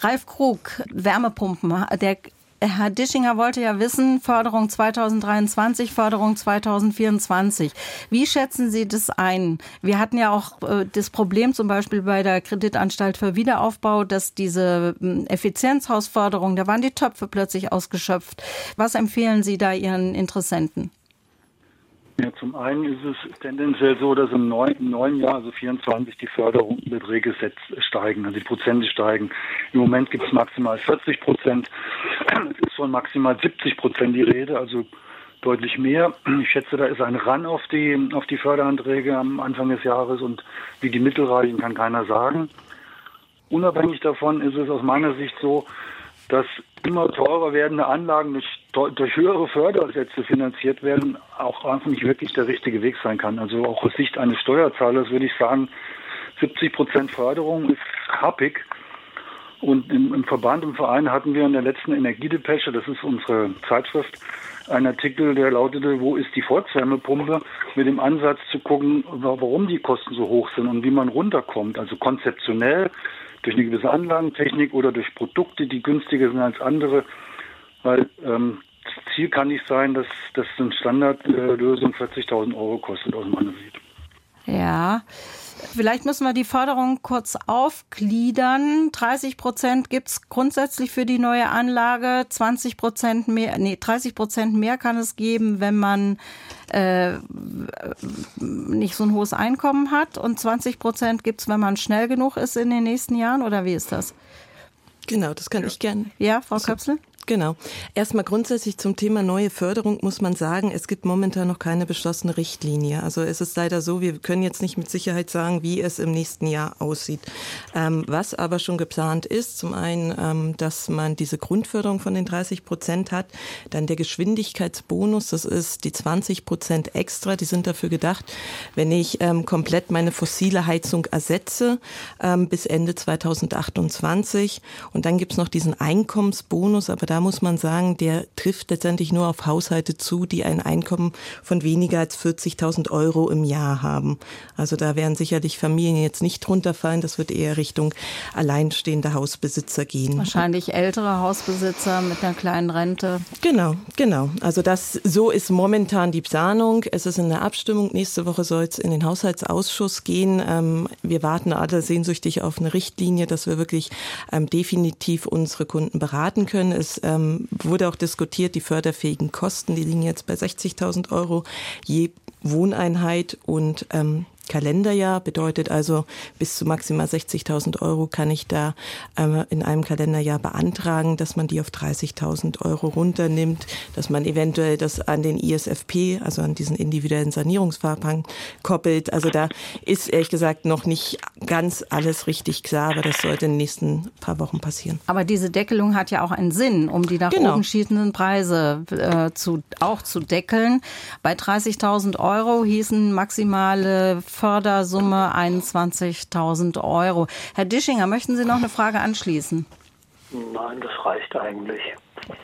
Ralf Krug, Wärmepumpen, der Herr Dischinger wollte ja wissen, Förderung 2023, Förderung 2024. Wie schätzen Sie das ein? Wir hatten ja auch äh, das Problem zum Beispiel bei der Kreditanstalt für Wiederaufbau, dass diese äh, Effizienzhausförderung, da waren die Töpfe plötzlich ausgeschöpft. Was empfehlen Sie da Ihren Interessenten? Ja, zum einen ist es tendenziell so, dass im neuen, im neuen Jahr, also 24, die Förderungsbeträge steigen, also die Prozente steigen. Im Moment gibt es maximal 40 Prozent. Es ist von maximal 70 Prozent die Rede, also deutlich mehr. Ich schätze, da ist ein Ran auf die, auf die Förderanträge am Anfang des Jahres und wie die Mittel reichen, kann keiner sagen. Unabhängig davon ist es aus meiner Sicht so, dass immer teurer werdende Anlagen durch, durch höhere Fördersätze finanziert werden, auch einfach nicht wirklich der richtige Weg sein kann. Also auch aus Sicht eines Steuerzahlers würde ich sagen, 70 Prozent Förderung ist happig. Und im, im, Verband, im Verein hatten wir in der letzten Energiedepesche, das ist unsere Zeitschrift, einen Artikel, der lautete, wo ist die Volkswärmepumpe, mit dem Ansatz zu gucken, warum die Kosten so hoch sind und wie man runterkommt. Also konzeptionell durch eine gewisse Anlagentechnik oder durch Produkte, die günstiger sind als andere. Weil ähm, Ziel kann nicht sein, dass, dass eine Standardlösung 40.000 Euro kostet aus meiner Sicht. Ja. Vielleicht müssen wir die Förderung kurz aufgliedern. 30 Prozent gibt es grundsätzlich für die neue Anlage. 20 Prozent mehr, nee, 30 Prozent mehr kann es geben, wenn man äh, nicht so ein hohes Einkommen hat. Und 20 Prozent gibt es, wenn man schnell genug ist in den nächsten Jahren. Oder wie ist das? Genau, das kann ich gerne. Ja, Frau Köpsel? Genau. Erstmal grundsätzlich zum Thema neue Förderung muss man sagen, es gibt momentan noch keine beschlossene Richtlinie. Also es ist leider so, wir können jetzt nicht mit Sicherheit sagen, wie es im nächsten Jahr aussieht. Ähm, was aber schon geplant ist, zum einen, ähm, dass man diese Grundförderung von den 30 Prozent hat, dann der Geschwindigkeitsbonus, das ist die 20 Prozent extra, die sind dafür gedacht, wenn ich ähm, komplett meine fossile Heizung ersetze ähm, bis Ende 2028. Und dann gibt's noch diesen Einkommensbonus, aber da muss man sagen, der trifft letztendlich nur auf Haushalte zu, die ein Einkommen von weniger als 40.000 Euro im Jahr haben. Also da werden sicherlich Familien jetzt nicht drunter fallen. Das wird eher Richtung alleinstehende Hausbesitzer gehen. Wahrscheinlich ältere Hausbesitzer mit einer kleinen Rente. Genau, genau. Also das, so ist momentan die Planung. Es ist in der Abstimmung. Nächste Woche soll es in den Haushaltsausschuss gehen. Ähm, wir warten alle sehnsüchtig auf eine Richtlinie, dass wir wirklich ähm, definitiv unsere Kunden beraten können. Es ähm, wurde auch diskutiert, die förderfähigen Kosten, die liegen jetzt bei 60.000 Euro je Wohneinheit. Und ähm, Kalenderjahr, bedeutet also bis zu maximal 60.000 Euro kann ich da äh, in einem Kalenderjahr beantragen, dass man die auf 30.000 Euro runternimmt, dass man eventuell das an den ISFP, also an diesen individuellen Sanierungsfahrplan koppelt. Also da ist ehrlich gesagt noch nicht ganz alles richtig klar, aber das sollte in den nächsten paar Wochen passieren. Aber diese Deckelung hat ja auch einen Sinn, um die nach genau. oben schießenden Preise äh, zu, auch zu deckeln. Bei 30.000 Euro hießen maximale Fördersumme 21.000 Euro. Herr Dischinger, möchten Sie noch eine Frage anschließen? Nein, das reicht eigentlich.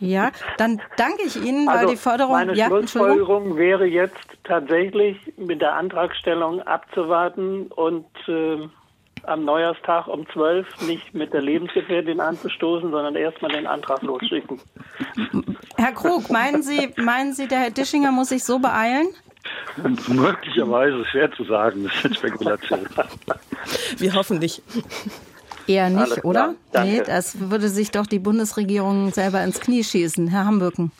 Ja, dann danke ich Ihnen, weil also die Förderung. Meine ja, Schlussfolgerung wäre jetzt tatsächlich mit der Antragstellung abzuwarten und äh, am Neujahrstag um 12 nicht mit der Lebensgefährtin anzustoßen, sondern erstmal den Antrag losschicken. Herr Krug, meinen Sie, meinen Sie, der Herr Dischinger muss sich so beeilen? <laughs> Möglicherweise schwer zu sagen, das ist Spekulation. <laughs> Wir hoffen nicht. Eher nicht, oder? Danke. Nee, das würde sich doch die Bundesregierung selber ins Knie schießen. Herr Hambücken.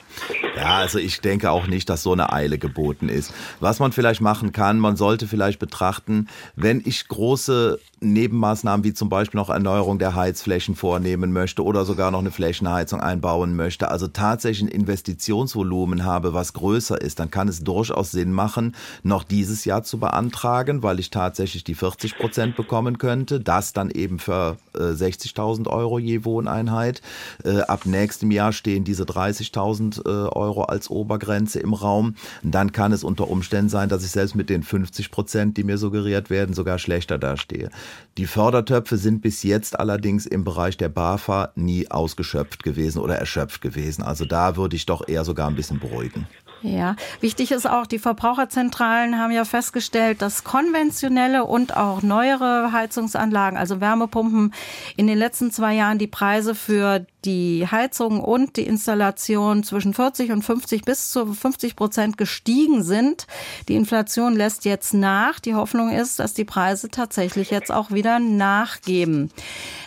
Ja, also ich denke auch nicht, dass so eine Eile geboten ist. Was man vielleicht machen kann, man sollte vielleicht betrachten, wenn ich große Nebenmaßnahmen wie zum Beispiel noch Erneuerung der Heizflächen vornehmen möchte oder sogar noch eine Flächenheizung einbauen möchte, also tatsächlich ein Investitionsvolumen habe, was größer ist, dann kann es durchaus Sinn machen, noch dieses Jahr zu beantragen, weil ich tatsächlich die 40 Prozent bekommen könnte, das dann eben für 60.000 Euro je Wohneinheit. Äh, ab nächstem Jahr stehen diese 30.000 äh, Euro als Obergrenze im Raum. Dann kann es unter Umständen sein, dass ich selbst mit den 50 Prozent, die mir suggeriert werden, sogar schlechter dastehe. Die Fördertöpfe sind bis jetzt allerdings im Bereich der BAFA nie ausgeschöpft gewesen oder erschöpft gewesen. Also da würde ich doch eher sogar ein bisschen beruhigen. Ja, wichtig ist auch, die Verbraucherzentralen haben ja festgestellt, dass konventionelle und auch neuere Heizungsanlagen, also Wärmepumpen, in den letzten zwei Jahren die Preise für die Heizung und die Installation zwischen 40 und 50 bis zu 50 Prozent gestiegen sind. Die Inflation lässt jetzt nach. Die Hoffnung ist, dass die Preise tatsächlich jetzt auch wieder nachgeben.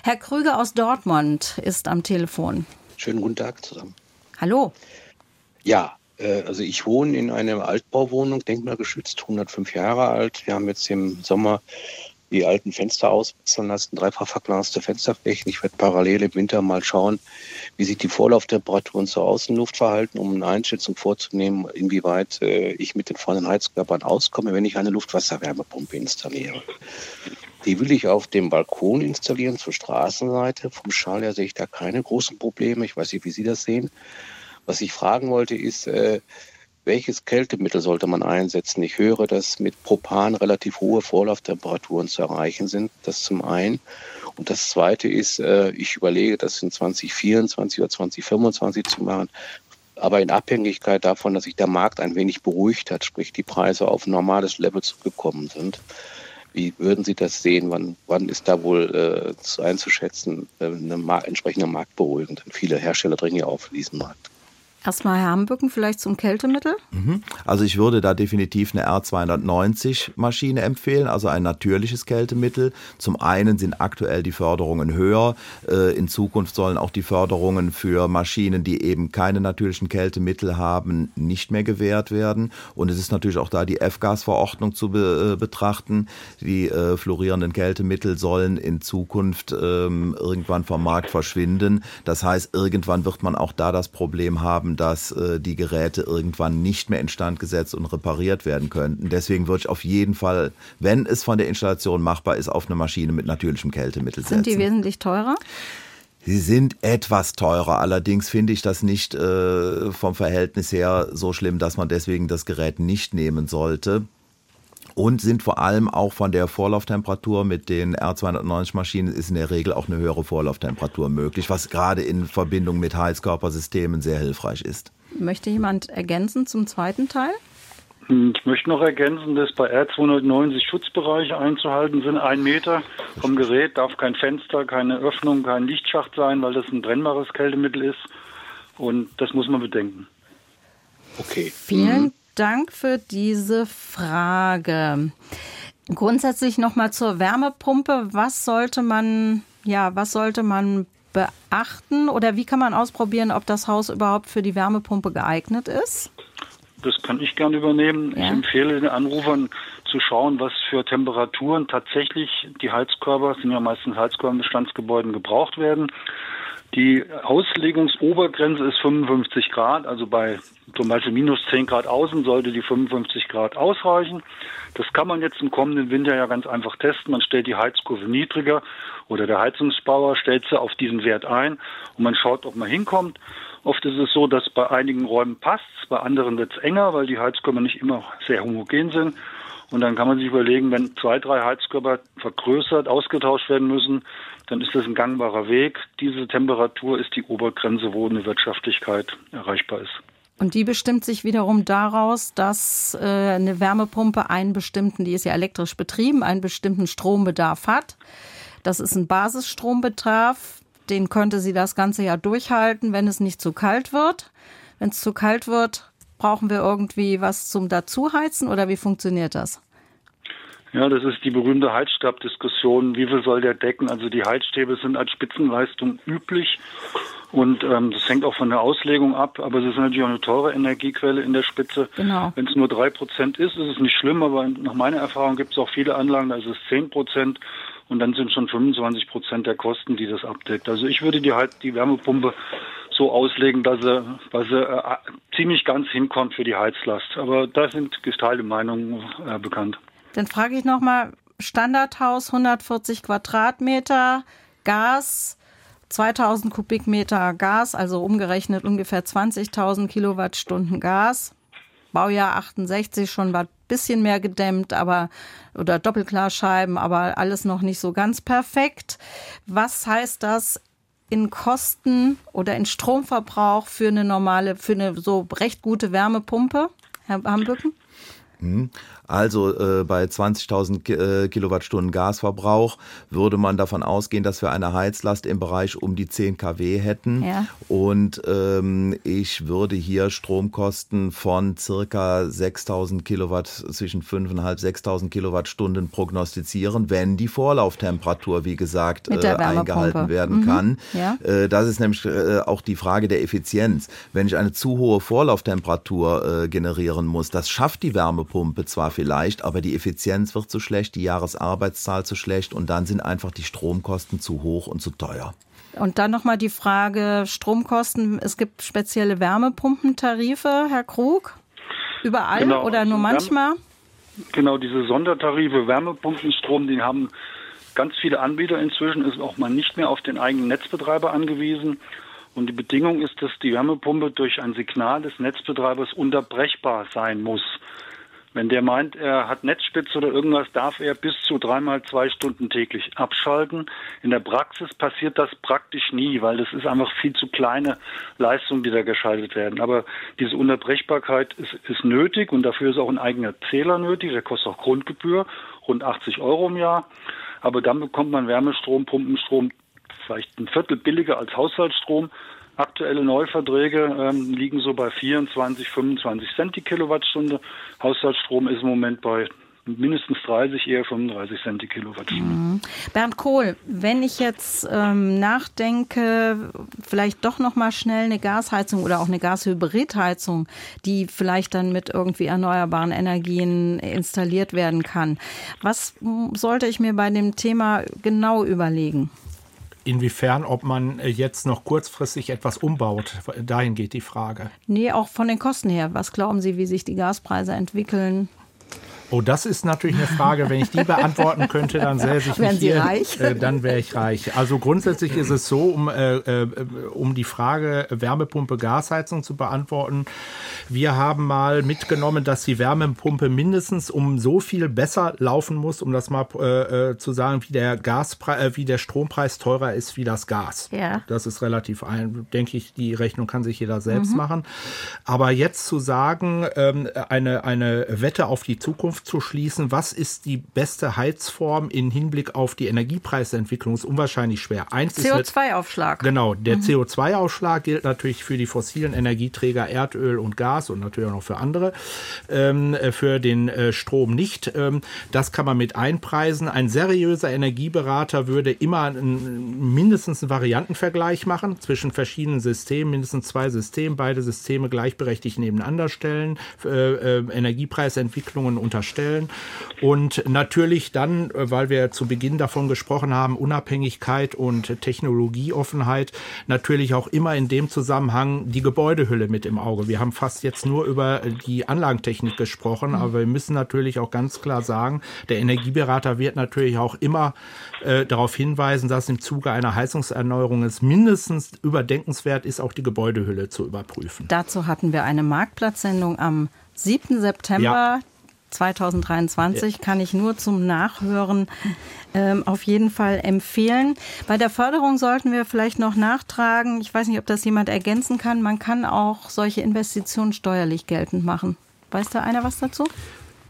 Herr Krüger aus Dortmund ist am Telefon. Schönen guten Tag zusammen. Hallo. Ja, also ich wohne in einer Altbauwohnung, denkmalgeschützt, 105 Jahre alt. Wir haben jetzt im Sommer die alten Fenster auswechseln lassen, dreifach verglaste Fensterflächen. Ich werde parallel im Winter mal schauen, wie sich die Vorlauftemperaturen zur Außenluft verhalten, um eine Einschätzung vorzunehmen, inwieweit äh, ich mit den vorhandenen Heizkörpern auskomme, wenn ich eine Luftwasserwärmepumpe installiere. Die will ich auf dem Balkon installieren zur Straßenseite. Vom Schall her sehe ich da keine großen Probleme. Ich weiß nicht, wie Sie das sehen. Was ich fragen wollte, ist, äh, welches Kältemittel sollte man einsetzen? Ich höre, dass mit Propan relativ hohe Vorlauftemperaturen zu erreichen sind. Das zum einen. Und das zweite ist, äh, ich überlege, das in 2024 oder 2025 zu machen. Aber in Abhängigkeit davon, dass sich der Markt ein wenig beruhigt hat, sprich die Preise auf ein normales Level zurückgekommen sind. Wie würden Sie das sehen? Wann, wann ist da wohl äh, einzuschätzen, äh, eine Mar entsprechende Marktberuhigung? Denn viele Hersteller dringen ja auf diesen Markt. Erstmal Herr Hambücken, vielleicht zum Kältemittel? Mhm. Also ich würde da definitiv eine R290 Maschine empfehlen, also ein natürliches Kältemittel. Zum einen sind aktuell die Förderungen höher. Äh, in Zukunft sollen auch die Förderungen für Maschinen, die eben keine natürlichen Kältemittel haben, nicht mehr gewährt werden. Und es ist natürlich auch da die F-Gas-Verordnung zu be äh, betrachten. Die äh, fluorierenden Kältemittel sollen in Zukunft ähm, irgendwann vom Markt verschwinden. Das heißt, irgendwann wird man auch da das Problem haben, haben, dass äh, die Geräte irgendwann nicht mehr instand gesetzt und repariert werden könnten. Deswegen würde ich auf jeden Fall, wenn es von der Installation machbar ist, auf eine Maschine mit natürlichem Kältemittel setzen. Sind die wesentlich teurer? Sie sind etwas teurer, allerdings finde ich das nicht äh, vom Verhältnis her so schlimm, dass man deswegen das Gerät nicht nehmen sollte und sind vor allem auch von der Vorlauftemperatur mit den R290 Maschinen ist in der Regel auch eine höhere Vorlauftemperatur möglich, was gerade in Verbindung mit Heizkörpersystemen sehr hilfreich ist. Möchte jemand ergänzen zum zweiten Teil? Ich möchte noch ergänzen, dass bei R290 Schutzbereiche einzuhalten sind. Ein Meter vom Gerät darf kein Fenster, keine Öffnung, kein Lichtschacht sein, weil das ein brennbares Kältemittel ist. Und das muss man bedenken. Okay. Vielen mhm. Dank für diese Frage. Grundsätzlich nochmal zur Wärmepumpe. Was sollte man, ja, was sollte man beachten oder wie kann man ausprobieren, ob das Haus überhaupt für die Wärmepumpe geeignet ist? Das kann ich gerne übernehmen. Ja. Ich empfehle den Anrufern zu schauen, was für Temperaturen tatsächlich die Heizkörper, sind ja meistens Heizkörper in Bestandsgebäuden gebraucht werden. Die Auslegungsobergrenze ist 55 Grad, also bei zum Beispiel minus 10 Grad außen sollte die 55 Grad ausreichen. Das kann man jetzt im kommenden Winter ja ganz einfach testen. Man stellt die Heizkurve niedriger oder der Heizungsbauer stellt sie auf diesen Wert ein und man schaut, ob man hinkommt. Oft ist es so, dass bei einigen Räumen passt, bei anderen wird es enger, weil die Heizkörper nicht immer sehr homogen sind. Und dann kann man sich überlegen, wenn zwei, drei Heizkörper vergrößert, ausgetauscht werden müssen, dann ist das ein gangbarer Weg. Diese Temperatur ist die Obergrenze, wo eine Wirtschaftlichkeit erreichbar ist. Und die bestimmt sich wiederum daraus, dass äh, eine Wärmepumpe einen bestimmten, die ist ja elektrisch betrieben, einen bestimmten Strombedarf hat. Das ist ein Basisstrombedarf, den könnte sie das ganze Jahr durchhalten, wenn es nicht zu kalt wird. Wenn es zu kalt wird, brauchen wir irgendwie was zum Dazuheizen oder wie funktioniert das? Ja, das ist die berühmte Heizstabdiskussion. Wie viel soll der decken? Also die Heizstäbe sind als Spitzenleistung üblich und ähm, das hängt auch von der Auslegung ab. Aber es ist natürlich auch eine teure Energiequelle in der Spitze. Genau. Wenn es nur drei Prozent ist, ist es nicht schlimm. Aber nach meiner Erfahrung gibt es auch viele Anlagen, da ist es zehn Prozent und dann sind schon 25 Prozent der Kosten, die das abdeckt. Also ich würde die halt die Wärmepumpe so auslegen, dass er, dass er äh, ziemlich ganz hinkommt für die Heizlast. Aber da sind geteilte Meinungen äh, bekannt. Dann frage ich nochmal, Standardhaus 140 Quadratmeter, Gas 2000 Kubikmeter Gas, also umgerechnet ungefähr 20.000 Kilowattstunden Gas. Baujahr 68 schon ein bisschen mehr gedämmt, aber oder Doppelklarscheiben, aber alles noch nicht so ganz perfekt. Was heißt das in Kosten oder in Stromverbrauch für eine normale, für eine so recht gute Wärmepumpe, Herr Hambücken? Also äh, bei 20.000 äh, Kilowattstunden Gasverbrauch würde man davon ausgehen, dass wir eine Heizlast im Bereich um die 10 kW hätten. Ja. Und ähm, ich würde hier Stromkosten von circa 6.000 Kilowatt, zwischen 5.500 6.000 Kilowattstunden prognostizieren, wenn die Vorlauftemperatur, wie gesagt, äh, eingehalten werden mhm. kann. Ja. Äh, das ist nämlich äh, auch die Frage der Effizienz. Wenn ich eine zu hohe Vorlauftemperatur äh, generieren muss, das schafft die Wärmepumpe zwar vielleicht, aber die Effizienz wird zu schlecht, die Jahresarbeitszahl zu schlecht und dann sind einfach die Stromkosten zu hoch und zu teuer. Und dann nochmal die Frage Stromkosten. Es gibt spezielle Wärmepumpentarife, Herr Krug? Überall genau, oder nur manchmal? Genau, diese Sondertarife Wärmepumpenstrom, die haben ganz viele Anbieter inzwischen, ist auch mal nicht mehr auf den eigenen Netzbetreiber angewiesen. Und die Bedingung ist, dass die Wärmepumpe durch ein Signal des Netzbetreibers unterbrechbar sein muss. Wenn der meint, er hat Netzspitze oder irgendwas, darf er bis zu dreimal zwei Stunden täglich abschalten. In der Praxis passiert das praktisch nie, weil das ist einfach viel zu kleine Leistungen, die da geschaltet werden. Aber diese Unterbrechbarkeit ist, ist nötig und dafür ist auch ein eigener Zähler nötig. Der kostet auch Grundgebühr, rund 80 Euro im Jahr. Aber dann bekommt man Wärmestrom, Pumpenstrom vielleicht ein Viertel billiger als Haushaltsstrom Aktuelle Neuverträge ähm, liegen so bei 24, 25 Cent die Kilowattstunde. Haushaltsstrom ist im Moment bei mindestens 30, eher 35 Cent die Kilowattstunde. Mhm. Bernd Kohl, wenn ich jetzt ähm, nachdenke, vielleicht doch noch mal schnell eine Gasheizung oder auch eine Gashybridheizung, die vielleicht dann mit irgendwie erneuerbaren Energien installiert werden kann. Was sollte ich mir bei dem Thema genau überlegen? Inwiefern, ob man jetzt noch kurzfristig etwas umbaut, dahin geht die Frage. Nee, auch von den Kosten her. Was glauben Sie, wie sich die Gaspreise entwickeln? Oh, das ist natürlich eine Frage. Wenn ich die beantworten könnte, dann säße ich Wären Sie hier, reich? Äh, dann wäre ich reich. Also grundsätzlich ist es so, um, äh, äh, um die Frage Wärmepumpe, Gasheizung zu beantworten. Wir haben mal mitgenommen, dass die Wärmepumpe mindestens um so viel besser laufen muss, um das mal äh, äh zu sagen, wie der Gaspreis, äh, wie der Strompreis teurer ist wie das Gas. Ja. Das ist relativ ein, denke ich, die Rechnung kann sich jeder selbst mhm. machen. Aber jetzt zu sagen, ähm, eine, eine Wette auf die Zukunft aufzuschließen, was ist die beste Heizform in Hinblick auf die Energiepreisentwicklung, ist unwahrscheinlich schwer. CO2-Aufschlag. Genau, der mhm. CO2-Aufschlag gilt natürlich für die fossilen Energieträger Erdöl und Gas und natürlich auch noch für andere, ähm, für den äh, Strom nicht. Ähm, das kann man mit einpreisen. Ein seriöser Energieberater würde immer ein, mindestens einen Variantenvergleich machen zwischen verschiedenen Systemen, mindestens zwei Systemen, beide Systeme gleichberechtigt nebeneinander stellen, äh, äh, Energiepreisentwicklungen unterscheiden stellen. Und natürlich dann, äh, weil wir zu Beginn davon gesprochen haben, Unabhängigkeit und Technologieoffenheit, natürlich auch immer in dem Zusammenhang die Gebäudehülle mit im Auge. Wir haben fast jetzt nur über die Anlagentechnik gesprochen, aber wir müssen natürlich auch ganz klar sagen, der Energieberater wird natürlich auch immer äh, darauf hinweisen, dass im Zuge einer Heizungserneuerung es mindestens überdenkenswert ist, auch die Gebäudehülle zu überprüfen. Dazu hatten wir eine Marktplatzsendung am 7. September. Ja. 2023 ja. kann ich nur zum Nachhören ähm, auf jeden Fall empfehlen. Bei der Förderung sollten wir vielleicht noch nachtragen. Ich weiß nicht, ob das jemand ergänzen kann. Man kann auch solche Investitionen steuerlich geltend machen. Weiß da einer was dazu?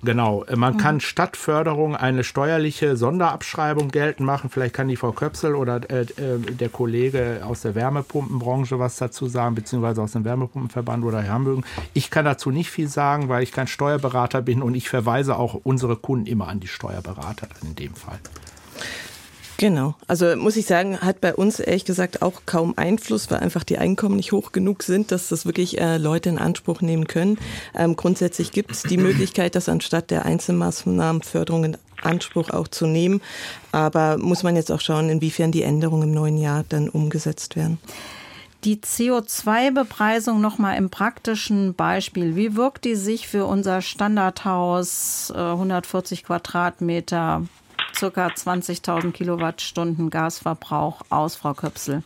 Genau, äh, man mhm. kann statt Förderung eine steuerliche Sonderabschreibung geltend machen. Vielleicht kann die Frau Köpsel oder äh, äh, der Kollege aus der Wärmepumpenbranche was dazu sagen, beziehungsweise aus dem Wärmepumpenverband oder Herr Hamburg. Ich kann dazu nicht viel sagen, weil ich kein Steuerberater bin und ich verweise auch unsere Kunden immer an die Steuerberater in dem Fall. Genau. Also muss ich sagen, hat bei uns ehrlich gesagt auch kaum Einfluss, weil einfach die Einkommen nicht hoch genug sind, dass das wirklich äh, Leute in Anspruch nehmen können. Ähm, grundsätzlich gibt es die Möglichkeit, das anstatt der Einzelmaßnahmenförderung in Anspruch auch zu nehmen. Aber muss man jetzt auch schauen, inwiefern die Änderungen im neuen Jahr dann umgesetzt werden. Die CO2-Bepreisung nochmal im praktischen Beispiel. Wie wirkt die sich für unser Standardhaus, 140 äh, Quadratmeter, circa 20.000 Kilowattstunden Gasverbrauch aus, Frau Köpsel.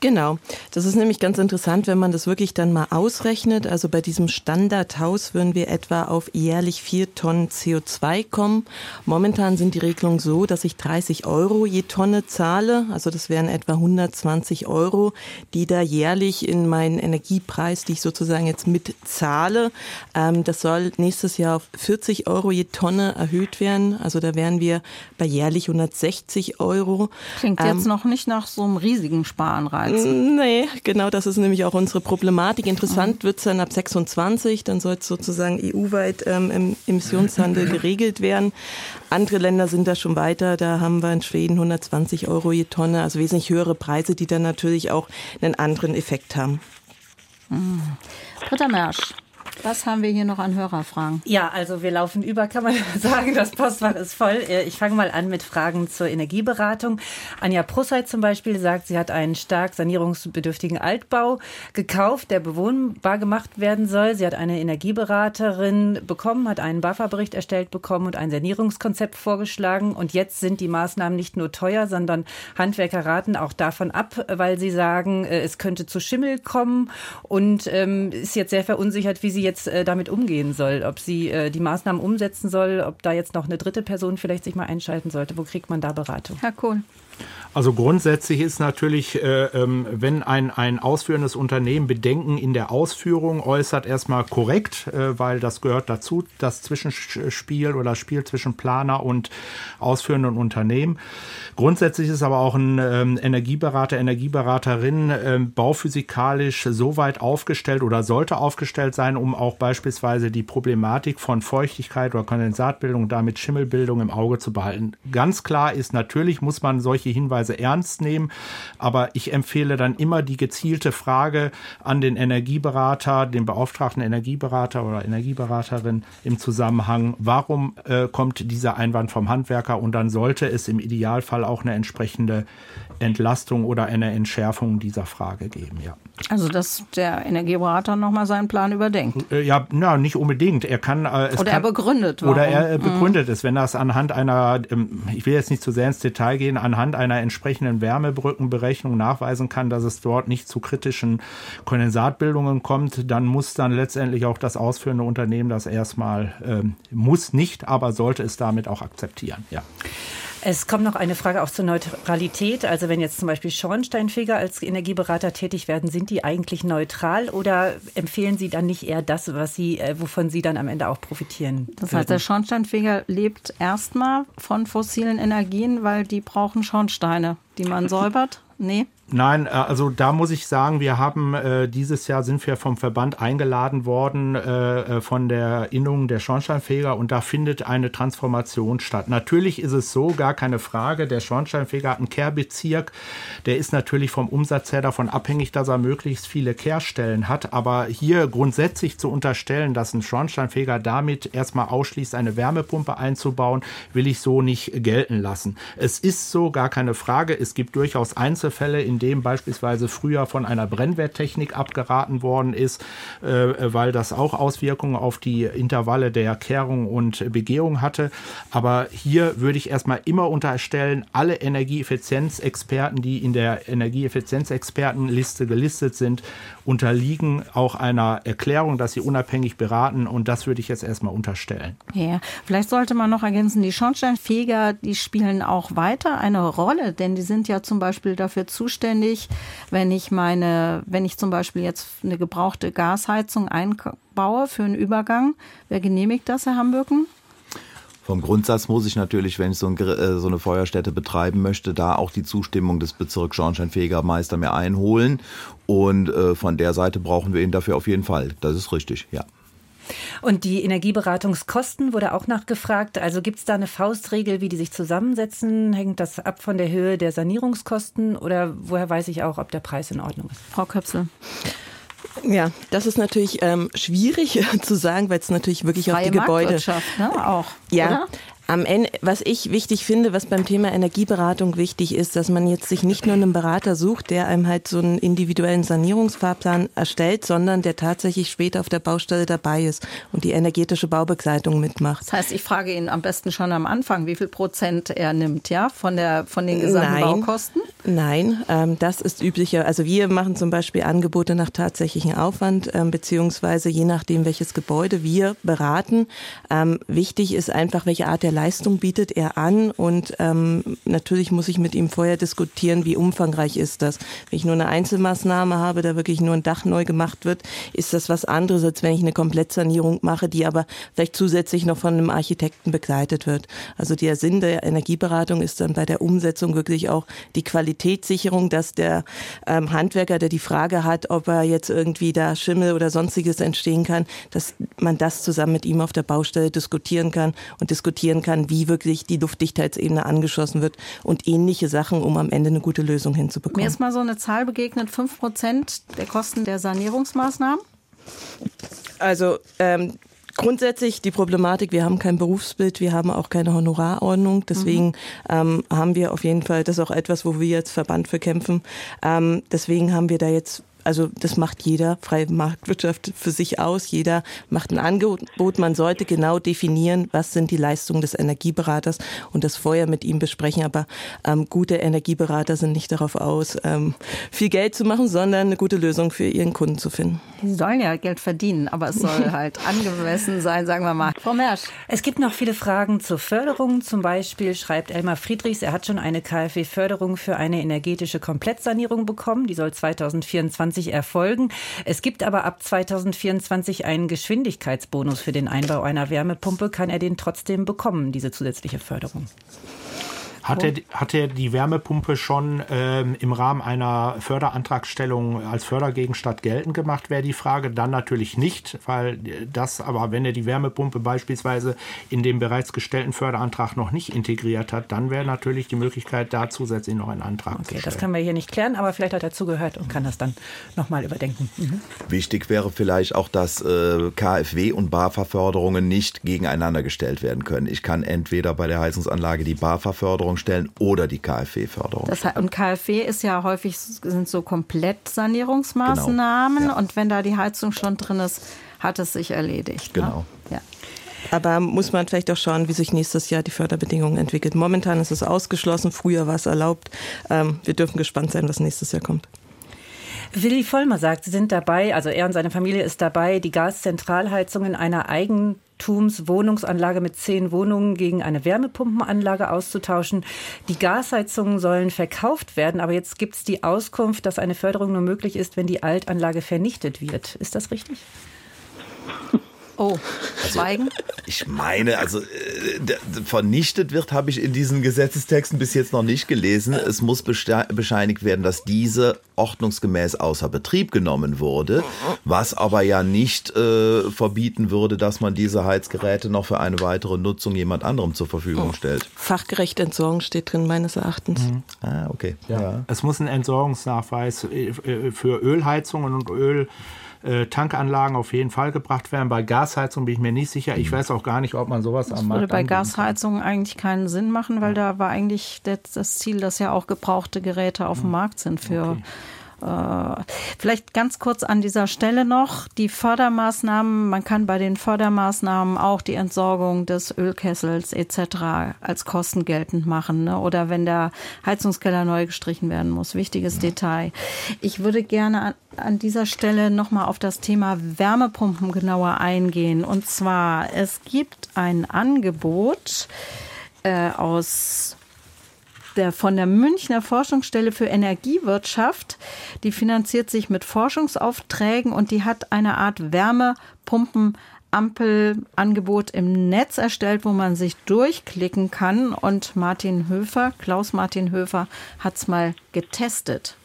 Genau. Das ist nämlich ganz interessant, wenn man das wirklich dann mal ausrechnet. Also bei diesem Standardhaus würden wir etwa auf jährlich vier Tonnen CO2 kommen. Momentan sind die Regelungen so, dass ich 30 Euro je Tonne zahle. Also das wären etwa 120 Euro, die da jährlich in meinen Energiepreis, die ich sozusagen jetzt mitzahle. Ähm, das soll nächstes Jahr auf 40 Euro je Tonne erhöht werden. Also da wären wir bei jährlich 160 Euro. Klingt jetzt ähm, noch nicht nach so einem riesigen Sparanreiz. Nee, genau das ist nämlich auch unsere Problematik. Interessant wird es dann ab 26, dann soll es sozusagen EU-weit ähm, im Emissionshandel <laughs> geregelt werden. Andere Länder sind da schon weiter, da haben wir in Schweden 120 Euro je Tonne, also wesentlich höhere Preise, die dann natürlich auch einen anderen Effekt haben. Mhm. Britta Mersch, was haben wir hier noch an Hörerfragen? Ja, also wir laufen über, kann man <laughs> sagen. Das Postfach ist voll. Äh, ich fange mal an mit Fragen zur Energieberatung. Anja Prusseit zum Beispiel sagt, sie hat einen stark sanierungsbedürftigen Altbau gekauft, der bewohnbar gemacht werden soll. Sie hat eine Energieberaterin bekommen, hat einen BAFA-Bericht erstellt bekommen und ein Sanierungskonzept vorgeschlagen. Und jetzt sind die Maßnahmen nicht nur teuer, sondern Handwerker raten auch davon ab, weil sie sagen, äh, es könnte zu Schimmel kommen und ähm, ist jetzt sehr verunsichert, wie sie jetzt äh, damit umgehen soll, ob sie äh, die Maßnahmen umsetzen soll, ob da jetzt noch eine dritte Person vielleicht sich mal einschalten sollte. Wo kriegt man da Beratung? Herr Kohl. Also grundsätzlich ist natürlich, äh, ähm, wenn ein, ein ausführendes Unternehmen Bedenken in der Ausführung äußert, erstmal korrekt, äh, weil das gehört dazu, das Zwischenspiel oder das Spiel zwischen Planer und ausführenden Unternehmen. Grundsätzlich ist aber auch ein ähm, Energieberater, Energieberaterin äh, bauphysikalisch so weit aufgestellt oder sollte aufgestellt sein, um auch beispielsweise die Problematik von Feuchtigkeit oder Kondensatbildung, damit Schimmelbildung im Auge zu behalten. Ganz klar ist, natürlich muss man solche Hinweise ernst nehmen, aber ich empfehle dann immer die gezielte Frage an den Energieberater, den beauftragten Energieberater oder Energieberaterin im Zusammenhang, warum äh, kommt dieser Einwand vom Handwerker und dann sollte es im Idealfall auch eine entsprechende Entlastung oder eine Entschärfung dieser Frage geben, ja. Also, dass der Energieberater nochmal seinen Plan überdenkt. Äh, ja, na, nicht unbedingt. Er kann. Äh, oder kann, er begründet. Warum. Oder er äh, begründet mhm. es, wenn das anhand einer, ähm, ich will jetzt nicht zu sehr ins Detail gehen, anhand einer entsprechenden Wärmebrückenberechnung nachweisen kann, dass es dort nicht zu kritischen Kondensatbildungen kommt, dann muss dann letztendlich auch das ausführende Unternehmen das erstmal, ähm, muss nicht, aber sollte es damit auch akzeptieren, ja. Es kommt noch eine Frage auch zur Neutralität. Also wenn jetzt zum Beispiel Schornsteinfeger als Energieberater tätig werden, sind die eigentlich neutral oder empfehlen Sie dann nicht eher das, was Sie, äh, wovon Sie dann am Ende auch profitieren? Das heißt, der Schornsteinfeger lebt erstmal von fossilen Energien, weil die brauchen Schornsteine, die man <laughs> säubert. Nee. Nein, äh, also da muss ich sagen, wir haben äh, dieses Jahr sind wir vom Verband eingeladen worden äh, äh, von der Innung der Schornsteinfeger und da findet eine Transformation statt. Natürlich ist es so, gar keine Frage, der Schornsteinfeger hat einen Kehrbezirk, der ist natürlich vom Umsatz her davon abhängig, dass er möglichst viele Kehrstellen hat, aber hier grundsätzlich zu unterstellen, dass ein Schornsteinfeger damit erstmal ausschließt, eine Wärmepumpe einzubauen, will ich so nicht gelten lassen. Es ist so, gar keine Frage, es gibt durchaus Einzelfälle, in in dem beispielsweise früher von einer Brennwerttechnik abgeraten worden ist, äh, weil das auch Auswirkungen auf die Intervalle der Kehrung und Begehung hatte. Aber hier würde ich erstmal immer unterstellen, alle Energieeffizienzexperten, die in der Energieeffizienzexpertenliste gelistet sind, unterliegen auch einer Erklärung, dass sie unabhängig beraten und das würde ich jetzt erstmal unterstellen. Ja, vielleicht sollte man noch ergänzen, die Schornsteinfeger, die spielen auch weiter eine Rolle, denn die sind ja zum Beispiel dafür zuständig, wenn ich meine, wenn ich zum Beispiel jetzt eine gebrauchte Gasheizung einbaue für einen Übergang. Wer genehmigt das, Herr Hambürken? Vom Grundsatz muss ich natürlich, wenn ich so, ein, äh, so, eine Feuerstätte betreiben möchte, da auch die Zustimmung des Bezirks Schornsteinfegermeister mir einholen. Und äh, von der Seite brauchen wir ihn dafür auf jeden Fall. Das ist richtig, ja. Und die Energieberatungskosten wurde auch nachgefragt. Also gibt es da eine Faustregel, wie die sich zusammensetzen? Hängt das ab von der Höhe der Sanierungskosten oder woher weiß ich auch, ob der Preis in Ordnung ist? Frau Köpsel. Ja, das ist natürlich ähm, schwierig <laughs> zu sagen, weil es natürlich wirklich Freie auf die Gebäude. Ne, auch. Ja, oder? Am Ende, was ich wichtig finde, was beim Thema Energieberatung wichtig ist, dass man jetzt sich nicht nur einen Berater sucht, der einem halt so einen individuellen Sanierungsfahrplan erstellt, sondern der tatsächlich später auf der Baustelle dabei ist und die energetische Baubegleitung mitmacht. Das heißt, ich frage ihn am besten schon am Anfang, wie viel Prozent er nimmt, ja, von der von den gesamten Nein. Baukosten? Nein, ähm, das ist üblicher. Also wir machen zum Beispiel Angebote nach tatsächlichen Aufwand, ähm, beziehungsweise je nachdem, welches Gebäude wir beraten. Ähm, wichtig ist einfach, welche Art der Leistung bietet er an und ähm, natürlich muss ich mit ihm vorher diskutieren, wie umfangreich ist das. Wenn ich nur eine Einzelmaßnahme habe, da wirklich nur ein Dach neu gemacht wird, ist das was anderes, als wenn ich eine Komplettsanierung mache, die aber vielleicht zusätzlich noch von einem Architekten begleitet wird. Also der Sinn der Energieberatung ist dann bei der Umsetzung wirklich auch die Qualitätssicherung, dass der ähm, Handwerker, der die Frage hat, ob er jetzt irgendwie da Schimmel oder sonstiges entstehen kann, dass man das zusammen mit ihm auf der Baustelle diskutieren kann und diskutieren kann, wie wirklich die Luftdichtheitsebene angeschossen wird und ähnliche Sachen, um am Ende eine gute Lösung hinzubekommen. Mir ist mal so eine Zahl begegnet, 5 Prozent der Kosten der Sanierungsmaßnahmen. Also ähm, grundsätzlich die Problematik, wir haben kein Berufsbild, wir haben auch keine Honorarordnung. Deswegen mhm. ähm, haben wir auf jeden Fall, das ist auch etwas, wo wir jetzt Verband für kämpfen. Ähm, deswegen haben wir da jetzt Also das macht jeder freie Marktwirtschaft für sich aus. Jeder macht ein Angebot. Man sollte genau definieren, was sind die Leistungen des Energieberaters und das vorher mit ihm besprechen. Aber ähm, gute Energieberater sind nicht darauf aus, ähm, viel Geld zu machen, sondern eine gute Lösung für ihren Kunden zu finden. Sie sollen ja Geld verdienen, aber es soll <laughs> halt angemessen sein, sagen wir mal. Frau Mersch. Es gibt noch viele Fragen zur Förderung. Zum Beispiel schreibt Elmar Friedrichs, er hat schon eine KfW-Förderung für eine energetische Komplettsanierung bekommen. Die soll 2024 erfolgen. Es gibt aber ab 2024 einen Geschwindigkeitsbonus für den Einbau einer Wärmepumpe. Kann er den trotzdem bekommen, diese zusätzliche Förderung? Hat er, hat er die Wärmepumpe schon ähm, im Rahmen einer Förderantragstellung als Fördergegenstand geltend gemacht, wäre die Frage. Dann natürlich nicht, weil das, aber wenn er die Wärmepumpe beispielsweise in dem bereits gestellten Förderantrag noch nicht integriert hat, dann wäre natürlich die Möglichkeit, da zusätzlich noch einen Antrag okay, zu stellen. Das können wir hier nicht klären, aber vielleicht hat er zugehört und kann das dann nochmal überdenken. Mhm. Wichtig wäre vielleicht auch, dass äh, KfW und BAFA-Förderungen nicht gegeneinander gestellt werden können. Ich kann entweder bei der Heizungsanlage die BAFA-Förderung Förderung stellen oder die KfW-Förderung. Und KfW ist ja häufig sind so Komplettsanierungsmaßnahmen genau. ja. und wenn da die Heizung schon drin ist, hat es sich erledigt. Ne? Genau. Ne? Ja. Aber muss man vielleicht auch schauen, wie sich nächstes Jahr die Förderbedingungen entwickeln. Momentan ist es ausgeschlossen, früher war es erlaubt. Ähm, wir dürfen gespannt sein, was nächstes Jahr kommt. Willi Vollmer sagt, Sie sind dabei, also er und seine Familie ist dabei, die Gaszentralheizung in einer Eigentumswohnungsanlage mit zehn Wohnungen gegen eine Wärmepumpenanlage auszutauschen. Die Gasheizungen sollen verkauft werden, aber jetzt gibt es die Auskunft, dass eine Förderung nur möglich ist, wenn die Altanlage vernichtet wird. Ist das richtig? <laughs> Oh, Schweigen? Also, ich meine, also äh, vernichtet wird, habe ich in diesen Gesetzestexten bis jetzt noch nicht gelesen. Es muss bescheinigt werden, dass diese ordnungsgemäß außer Betrieb genommen wurde, was aber ja nicht äh, verbieten würde, dass man diese Heizgeräte noch für eine weitere Nutzung jemand anderem zur Verfügung stellt. Fachgerechte Entsorgung steht drin, meines Erachtens. Mhm. Ah, okay. Ja. ja. Es muss ein Entsorgungsnachweis äh, für Ölheizungen und Öl äh, Tankanlagen auf jeden Fall gebracht werden. Bei Gasheizung bin ich mir nicht sicher. Ich mhm. weiß auch gar nicht, ob man sowas das am Markt würde bei Gasheizungen eigentlich keinen Sinn machen, weil da war eigentlich das Ziel, dass ja auch gebrauchte Geräte auf dem mhm. Markt sind für okay. Äh, vielleicht ganz kurz an dieser Stelle noch die Fördermaßnahmen. Man kann bei den Fördermaßnahmen auch die Entsorgung des Ölkessels etc. als Kosten geltend machen ne? oder wenn der Heizungskeller neu gestrichen werden muss. Wichtiges ja. Detail. Ich würde gerne an, an dieser Stelle nochmal auf das Thema Wärmepumpen genauer eingehen. Und zwar, es gibt ein Angebot äh, aus der, von der Münchner Forschungsstelle für Energiewirtschaft. Die finanziert sich mit Forschungsaufträgen und die hat eine Art Wärmepumpen Ampelangebot im Netz erstellt, wo man sich durchklicken kann. Und Martin Höfer, Klaus Martin Höfer, hat es mal getestet.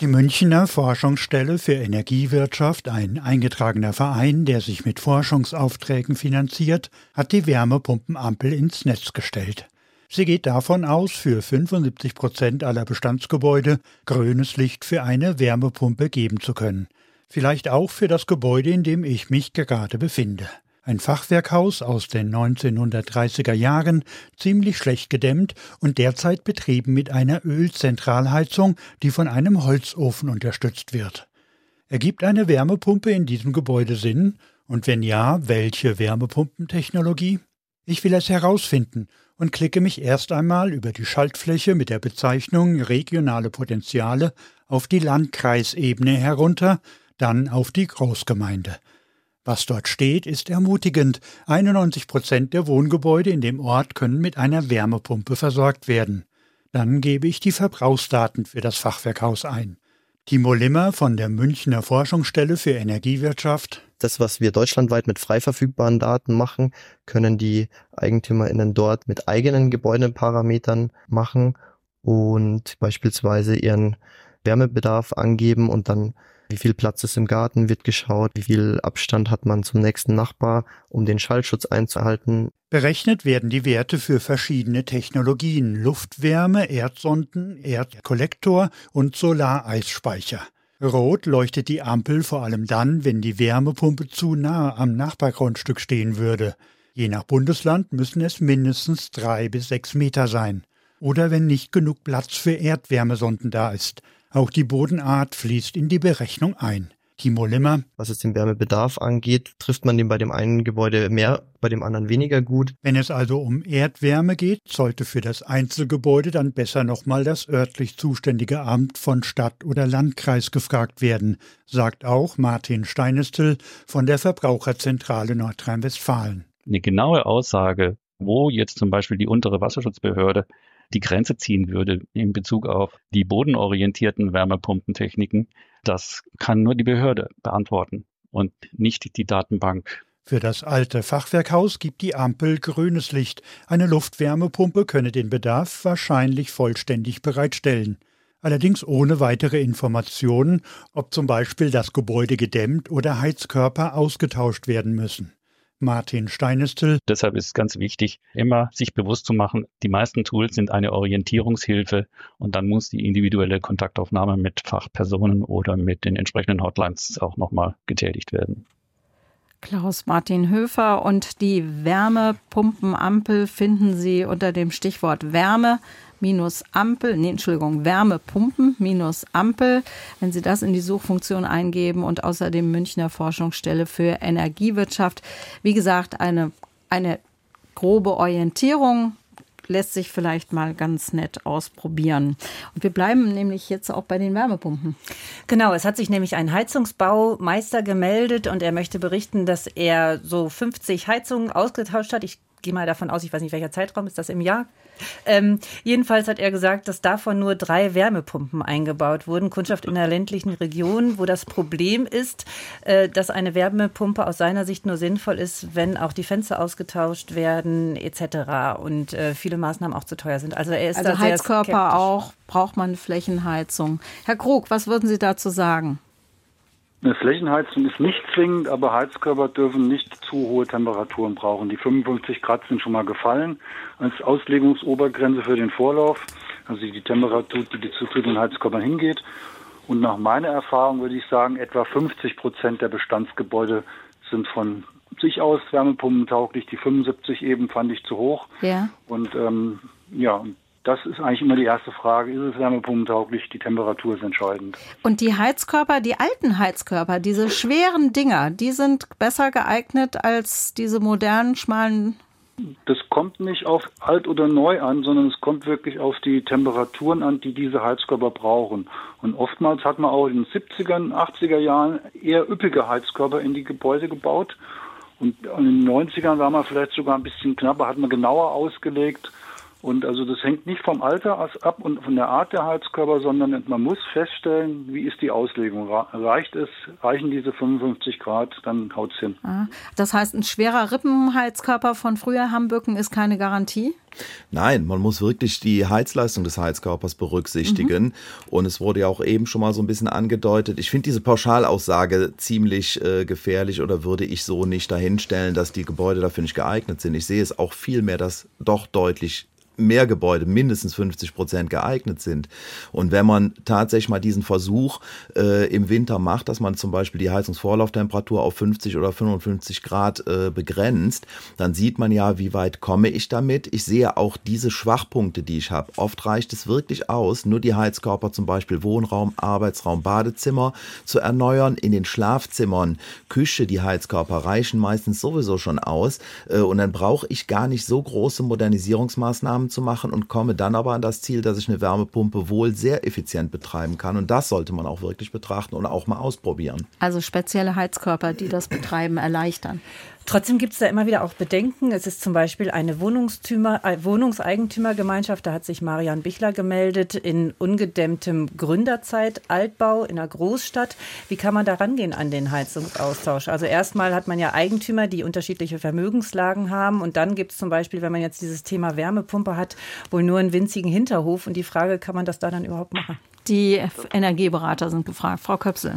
Die Münchner Forschungsstelle für Energiewirtschaft, ein eingetragener Verein, der sich mit Forschungsaufträgen finanziert, hat die Wärmepumpenampel ins Netz gestellt. Sie geht davon aus, für 75 Prozent aller Bestandsgebäude grünes Licht für eine Wärmepumpe geben zu können. Vielleicht auch für das Gebäude, in dem ich mich gerade befinde. Ein Fachwerkhaus aus den 1930er Jahren, ziemlich schlecht gedämmt und derzeit betrieben mit einer Ölzentralheizung, die von einem Holzofen unterstützt wird. Ergibt eine Wärmepumpe in diesem Gebäude Sinn? Und wenn ja, welche Wärmepumpentechnologie? Ich will es herausfinden und klicke mich erst einmal über die Schaltfläche mit der Bezeichnung regionale Potenziale auf die Landkreisebene herunter, dann auf die Großgemeinde. Was dort steht, ist ermutigend. 91 Prozent der Wohngebäude in dem Ort können mit einer Wärmepumpe versorgt werden. Dann gebe ich die Verbrauchsdaten für das Fachwerkhaus ein. Timo Limmer von der Münchner Forschungsstelle für Energiewirtschaft das, was wir deutschlandweit mit frei verfügbaren Daten machen, können die EigentümerInnen dort mit eigenen Gebäudeparametern machen und beispielsweise ihren Wärmebedarf angeben und dann wie viel Platz ist im Garten, wird geschaut, wie viel Abstand hat man zum nächsten Nachbar, um den Schallschutz einzuhalten. Berechnet werden die Werte für verschiedene Technologien, Luftwärme, Erdsonden, Erdkollektor und Solareisspeicher. Rot leuchtet die Ampel vor allem dann, wenn die Wärmepumpe zu nah am Nachbargrundstück stehen würde. Je nach Bundesland müssen es mindestens drei bis sechs Meter sein. Oder wenn nicht genug Platz für Erdwärmesonden da ist. Auch die Bodenart fließt in die Berechnung ein. Timo Limmer. Was es den Wärmebedarf angeht, trifft man den bei dem einen Gebäude mehr, bei dem anderen weniger gut. Wenn es also um Erdwärme geht, sollte für das Einzelgebäude dann besser nochmal das örtlich zuständige Amt von Stadt oder Landkreis gefragt werden, sagt auch Martin Steinestel von der Verbraucherzentrale Nordrhein-Westfalen. Eine genaue Aussage, wo jetzt zum Beispiel die untere Wasserschutzbehörde die Grenze ziehen würde in Bezug auf die bodenorientierten Wärmepumpentechniken, das kann nur die Behörde beantworten und nicht die Datenbank. Für das alte Fachwerkhaus gibt die Ampel grünes Licht. Eine Luftwärmepumpe könne den Bedarf wahrscheinlich vollständig bereitstellen. Allerdings ohne weitere Informationen, ob zum Beispiel das Gebäude gedämmt oder Heizkörper ausgetauscht werden müssen. Martin Steinestel. Deshalb ist es ganz wichtig, immer sich bewusst zu machen, die meisten Tools sind eine Orientierungshilfe und dann muss die individuelle Kontaktaufnahme mit Fachpersonen oder mit den entsprechenden Hotlines auch nochmal getätigt werden. Klaus Martin Höfer und die Wärmepumpenampel finden Sie unter dem Stichwort Wärme minus Ampel, nee, Entschuldigung, Wärmepumpen minus Ampel. Wenn Sie das in die Suchfunktion eingeben und außerdem Münchner Forschungsstelle für Energiewirtschaft. Wie gesagt, eine, eine grobe Orientierung lässt sich vielleicht mal ganz nett ausprobieren. Und wir bleiben nämlich jetzt auch bei den Wärmepumpen. Genau, es hat sich nämlich ein Heizungsbaumeister gemeldet und er möchte berichten, dass er so 50 Heizungen ausgetauscht hat. Ich gehe mal davon aus, ich weiß nicht, welcher Zeitraum ist das im Jahr? Ähm, jedenfalls hat er gesagt, dass davon nur drei Wärmepumpen eingebaut wurden. Kundschaft in der ländlichen Region, wo das Problem ist, äh, dass eine Wärmepumpe aus seiner Sicht nur sinnvoll ist, wenn auch die Fenster ausgetauscht werden etc. und äh, viele Maßnahmen auch zu teuer sind. Also er ist also da Heizkörper auch, braucht man Flächenheizung. Herr Krug, was würden Sie dazu sagen? Eine Flächenheizung ist nicht zwingend, aber Heizkörper dürfen nicht zu hohe Temperaturen brauchen. Die 55 Grad sind schon mal gefallen als Auslegungsobergrenze für den Vorlauf, also die Temperatur, die die zu den Heizkörpern hingeht. Und nach meiner Erfahrung würde ich sagen, etwa 50 Prozent der Bestandsgebäude sind von sich aus wärmepumpentauglich. Die 75 eben fand ich zu hoch. Ja. Und ähm, ja, das ist eigentlich immer die erste Frage. Ist es wärmepumpentauglich? Die Temperatur ist entscheidend. Und die Heizkörper, die alten Heizkörper, diese schweren Dinger, die sind besser geeignet als diese modernen, schmalen das kommt nicht auf alt oder neu an, sondern es kommt wirklich auf die Temperaturen an, die diese Heizkörper brauchen. Und oftmals hat man auch in den 70er, 80er Jahren eher üppige Heizkörper in die Gebäude gebaut. Und in den 90ern war man vielleicht sogar ein bisschen knapper, hat man genauer ausgelegt. Und also das hängt nicht vom Alter ab und von der Art der Heizkörper, sondern man muss feststellen, wie ist die Auslegung. Reicht es, reichen diese 55 Grad, dann haut es hin. Ah, das heißt, ein schwerer Rippenheizkörper von früher Hambücken ist keine Garantie? Nein, man muss wirklich die Heizleistung des Heizkörpers berücksichtigen. Mhm. Und es wurde ja auch eben schon mal so ein bisschen angedeutet. Ich finde diese Pauschalaussage ziemlich äh, gefährlich oder würde ich so nicht dahinstellen, dass die Gebäude dafür nicht geeignet sind. Ich sehe es auch vielmehr, dass doch deutlich mehr Gebäude mindestens 50 Prozent geeignet sind. Und wenn man tatsächlich mal diesen Versuch äh, im Winter macht, dass man zum Beispiel die Heizungsvorlauftemperatur auf 50 oder 55 Grad äh, begrenzt, dann sieht man ja, wie weit komme ich damit. Ich sehe auch diese Schwachpunkte, die ich habe. Oft reicht es wirklich aus, nur die Heizkörper zum Beispiel Wohnraum, Arbeitsraum, Badezimmer zu erneuern. In den Schlafzimmern, Küche, die Heizkörper reichen meistens sowieso schon aus. Äh, und dann brauche ich gar nicht so große Modernisierungsmaßnahmen zu machen und komme dann aber an das Ziel, dass ich eine Wärmepumpe wohl sehr effizient betreiben kann. Und das sollte man auch wirklich betrachten und auch mal ausprobieren. Also spezielle Heizkörper, die das Betreiben erleichtern. Trotzdem gibt es da immer wieder auch Bedenken. Es ist zum Beispiel eine Wohnungstümer, äh, Wohnungseigentümergemeinschaft, da hat sich Marian Bichler gemeldet, in ungedämmtem Gründerzeit-Altbau in einer Großstadt. Wie kann man da rangehen an den Heizungsaustausch? Also erstmal hat man ja Eigentümer, die unterschiedliche Vermögenslagen haben und dann gibt es zum Beispiel, wenn man jetzt dieses Thema Wärmepumpe hat, wohl nur einen winzigen Hinterhof und die Frage, kann man das da dann überhaupt machen? Die Energieberater sind gefragt. Frau Köpsel.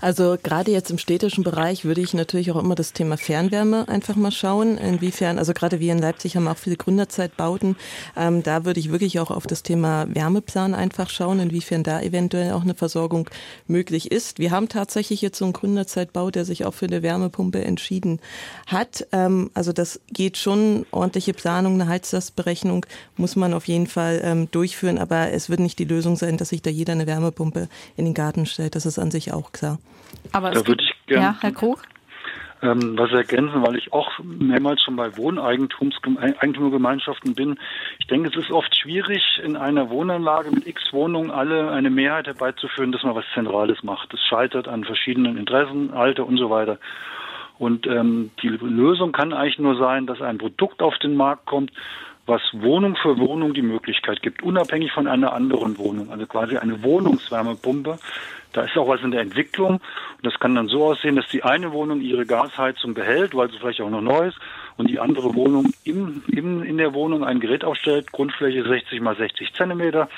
Also gerade jetzt im städtischen Bereich würde ich natürlich auch immer das Thema Fernwärme einfach mal schauen. Inwiefern, also gerade wir in Leipzig haben auch viele Gründerzeitbauten. Ähm, da würde ich wirklich auch auf das Thema Wärmeplan einfach schauen, inwiefern da eventuell auch eine Versorgung möglich ist. Wir haben tatsächlich jetzt so einen Gründerzeitbau, der sich auch für eine Wärmepumpe entschieden hat. Ähm, also das geht schon. Ordentliche Planung, eine Heizlastberechnung muss man auf jeden Fall ähm, durchführen. Aber es wird nicht die Lösung sein, dass ich sich da jeder eine Wärmepumpe in den Garten stellt. Das ist an sich auch klar. Aber da würde ich gerne. Ja, Herr Krug? ähm, was ergänzen, weil ich auch mehrmals schon bei Wohneigentumsgemeinschaften bin. Ich denke, es ist oft schwierig, in einer Wohnanlage mit x Wohnungen alle eine Mehrheit herbeizuführen, dass man was Zentrales macht. Es scheitert an verschiedenen Interessen, Alter und so weiter. Und ähm, die Lösung kann eigentlich nur sein, dass ein Produkt auf den Markt kommt, was Wohnung für Wohnung die Möglichkeit gibt, unabhängig von einer anderen Wohnung. Also quasi eine Wohnungswärmepumpe, da ist auch was in der Entwicklung. Und das kann dann so aussehen, dass die eine Wohnung ihre Gasheizung behält, weil sie vielleicht auch noch neu ist, und die andere Wohnung im, im, in der Wohnung ein Gerät aufstellt, Grundfläche 60 mal 60 Zentimeter,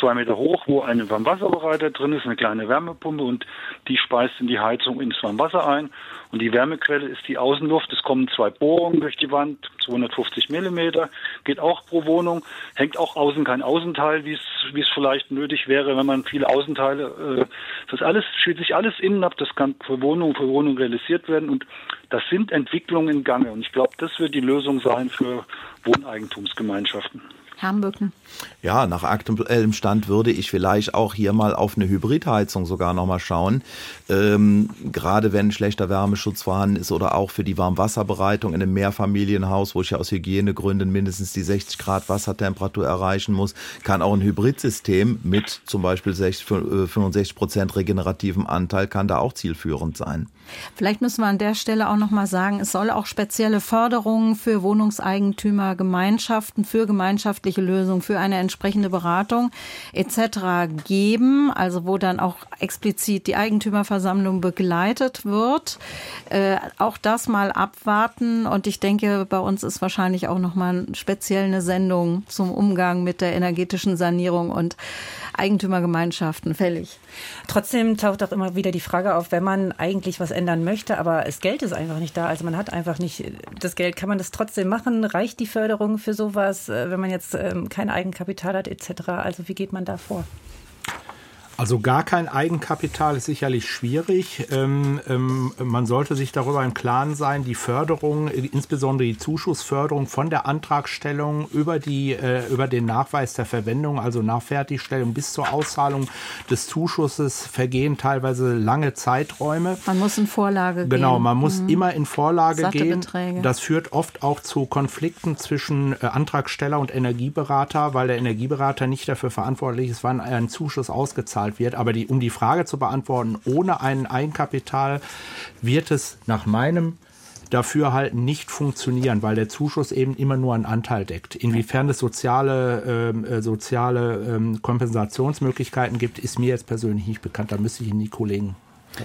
zwei Meter hoch, wo ein Warmwasserbereiter drin ist, eine kleine Wärmepumpe und die speist in die Heizung ins Warmwasser ein. Und die Wärmequelle ist die Außenluft. Es kommen zwei Bohrungen durch die Wand, 250 Millimeter, geht auch pro Wohnung, hängt auch außen kein Außenteil, wie es, vielleicht nötig wäre, wenn man viele Außenteile, äh, das alles, spielt sich alles innen ab, das kann für Wohnung für Wohnung realisiert werden und das sind Entwicklungen in Gange. Und ich glaube, das wird die Lösung sein für Wohneigentumsgemeinschaften. Herrn Bücken. Ja, nach aktuellem Stand würde ich vielleicht auch hier mal auf eine Hybridheizung sogar nochmal schauen. Ähm, gerade wenn schlechter Wärmeschutz vorhanden ist oder auch für die Warmwasserbereitung in einem Mehrfamilienhaus, wo ich ja aus Hygienegründen mindestens die 60 Grad Wassertemperatur erreichen muss, kann auch ein Hybridsystem mit zum Beispiel 60, 65 äh, Prozent regenerativem Anteil kann da auch zielführend sein. Vielleicht müssen wir an der Stelle auch nochmal sagen, es soll auch spezielle Förderungen für Wohnungseigentümer, Gemeinschaften, für gemeinschaftliche Lösungen, für eine entsprechende Beratung etc. geben, also wo dann auch explizit die Eigentümerversammlung begleitet wird. Äh, auch das mal abwarten und ich denke, bei uns ist wahrscheinlich auch nochmal speziell eine Sendung zum Umgang mit der energetischen Sanierung und Eigentümergemeinschaften fällig. Trotzdem taucht auch immer wieder die Frage auf, wenn man eigentlich was ändern möchte, aber das Geld ist einfach nicht da. Also man hat einfach nicht das Geld. Kann man das trotzdem machen? Reicht die Förderung für sowas, äh, wenn man jetzt ähm, kein Eigenkapital hat etc.? Also wie geht man da vor? Also gar kein Eigenkapital ist sicherlich schwierig. Ähm, ähm, man sollte sich darüber im Klaren sein, die Förderung, insbesondere die Zuschussförderung von der Antragstellung über, die, äh, über den Nachweis der Verwendung, also nach Fertigstellung bis zur Auszahlung des Zuschusses, vergehen teilweise lange Zeiträume. Man muss in Vorlage gehen. Genau, man muss mhm. immer in Vorlage Satte gehen. Beträge. Das führt oft auch zu Konflikten zwischen äh, Antragsteller und Energieberater, weil der Energieberater nicht dafür verantwortlich ist, wann ein Zuschuss ausgezahlt ausgezahlt wird. Aber die, um die Frage zu beantworten, ohne ein Eigenkapital wird es nach meinem Dafürhalten nicht funktionieren, weil der Zuschuss eben immer nur einen Anteil deckt. Inwiefern es soziale, ähm, äh, soziale ähm, Kompensationsmöglichkeiten gibt, ist mir jetzt persönlich nicht bekannt. Da müsste ich in die Kollegen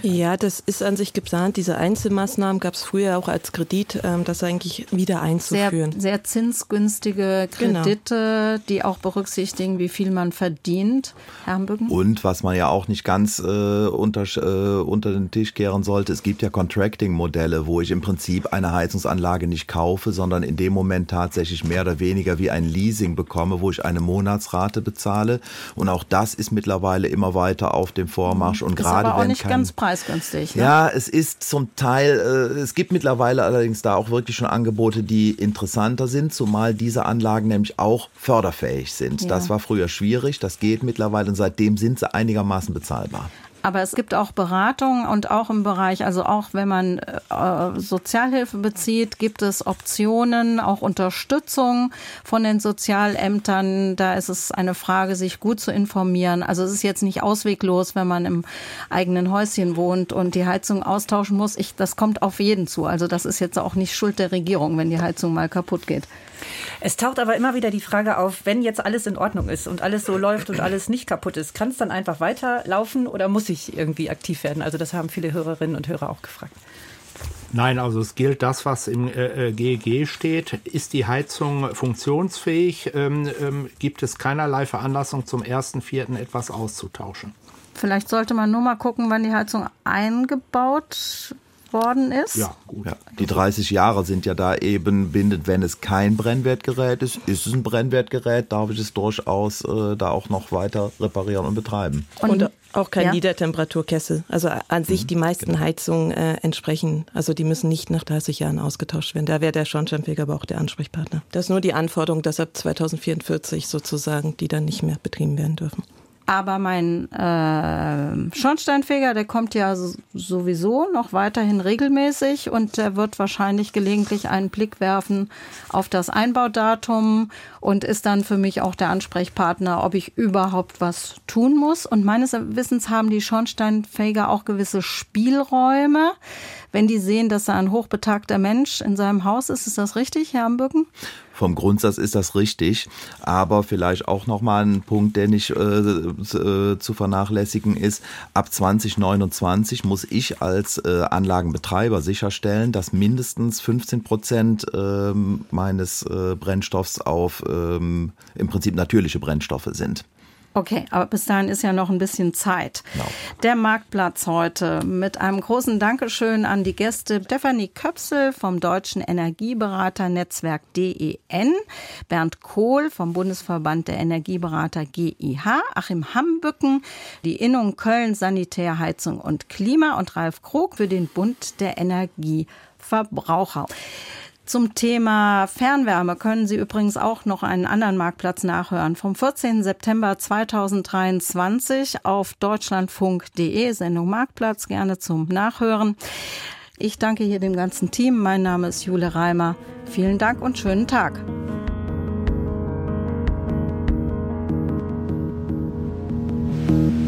ja, das ist an sich geplant. Diese Einzelmaßnahmen gab es früher auch als Kredit, ähm, das eigentlich wieder einzuführen. Sehr, sehr zinsgünstige genau. Kredite, genau. die auch berücksichtigen, wie viel man verdient. Herr Hambücken? Und was man ja auch nicht ganz äh, unter, äh, unter den Tisch kehren sollte, es gibt ja Contracting-Modelle, wo ich im Prinzip eine Heizungsanlage nicht kaufe, sondern in dem Moment tatsächlich mehr oder weniger wie ein Leasing bekomme, wo ich eine Monatsrate bezahle. Und auch das ist mittlerweile immer weiter auf dem Vormarsch. Und gerade wenn kein preisgünstig. Ne? Ja, es ist zum Teil, äh, es gibt mittlerweile allerdings da auch wirklich schon Angebote, die interessanter sind, zumal diese Anlagen nämlich auch förderfähig sind. Ja. Das war früher schwierig, das geht mittlerweile und seitdem sind sie einigermaßen bezahlbar. Aber es gibt auch Beratung und auch im Bereich, also auch wenn man äh, Sozialhilfe bezieht, gibt es Optionen, auch Unterstützung von den Sozialämtern. Da ist es eine Frage, sich gut zu informieren. Also es ist jetzt nicht ausweglos, wenn man im eigenen Häuschen wohnt und die Heizung austauschen muss. Ich, das kommt auf jeden zu. Also das ist jetzt auch nicht Schuld der Regierung, wenn die Heizung mal kaputt geht. Es taucht aber immer wieder die Frage auf, wenn jetzt alles in Ordnung ist und alles so läuft und alles nicht kaputt ist, kann es dann einfach weiterlaufen oder muss ich irgendwie aktiv werden? Also das haben viele Hörerinnen und Hörer auch gefragt. Nein, also es gilt das, was im äh, GEG äh, steht. Ist die Heizung funktionsfähig? Ähm, ähm, gibt es keinerlei Veranlassung zum 1.4. etwas auszutauschen? Vielleicht sollte man nur mal gucken, wann die Heizung eingebaut worden ist. Ja, gut. Ja, die 30 Jahre sind ja da eben bindet, wenn es kein Brennwertgerät ist. Ist es ein Brennwertgerät, darf ich es durchaus äh, da auch noch weiter reparieren und betreiben. Und, und auch kein ja. Niedertemperaturkessel. Also an sich mhm, die meisten genau. Heizungen äh, entsprechen, also die müssen nicht nach 30 Jahren ausgetauscht werden. Da wäre der Schornsteinfeger aber auch der Ansprechpartner. Das ist nur die Anforderung, dass ab 2044 sozusagen die dann nicht mehr betrieben werden dürfen. Aber mein äh, Schornsteinfeger, der kommt ja sowieso noch weiterhin regelmäßig und der wird wahrscheinlich gelegentlich einen Blick werfen auf das Einbaudatum und ist dann für mich auch der Ansprechpartner, ob ich überhaupt was tun muss. Und meines Wissens haben die Schornsteinfeger auch gewisse Spielräume, wenn die sehen, dass da ein hochbetagter Mensch in seinem Haus ist. Ist das richtig, Herr Ambücken? Vom Grundsatz ist das richtig, aber vielleicht auch nochmal ein Punkt, der nicht äh, äh, zu vernachlässigen ist. Ab 2029 muss ich als äh, Anlagenbetreiber sicherstellen, dass mindestens 15 Prozent äh, meines äh, Brennstoffs auf ähm, im Prinzip natürliche Brennstoffe sind. Okay, aber bis dahin ist ja noch ein bisschen Zeit. Genau. Der Marktplatz heute mit einem großen Dankeschön an die Gäste Stefanie Köpsel vom Deutschen Energieberaternetzwerk DEN, Bernd Kohl vom Bundesverband der Energieberater GIH, Achim Hambücken, die Innung Köln Sanitär, Heizung und Klima und Ralf Krog für den Bund der Energieverbraucher. Zum Thema Fernwärme können Sie übrigens auch noch einen anderen Marktplatz nachhören. Vom 14. September 2023 auf deutschlandfunk.de, Sendung Marktplatz, gerne zum Nachhören. Ich danke hier dem ganzen Team. Mein Name ist Jule Reimer. Vielen Dank und schönen Tag. Musik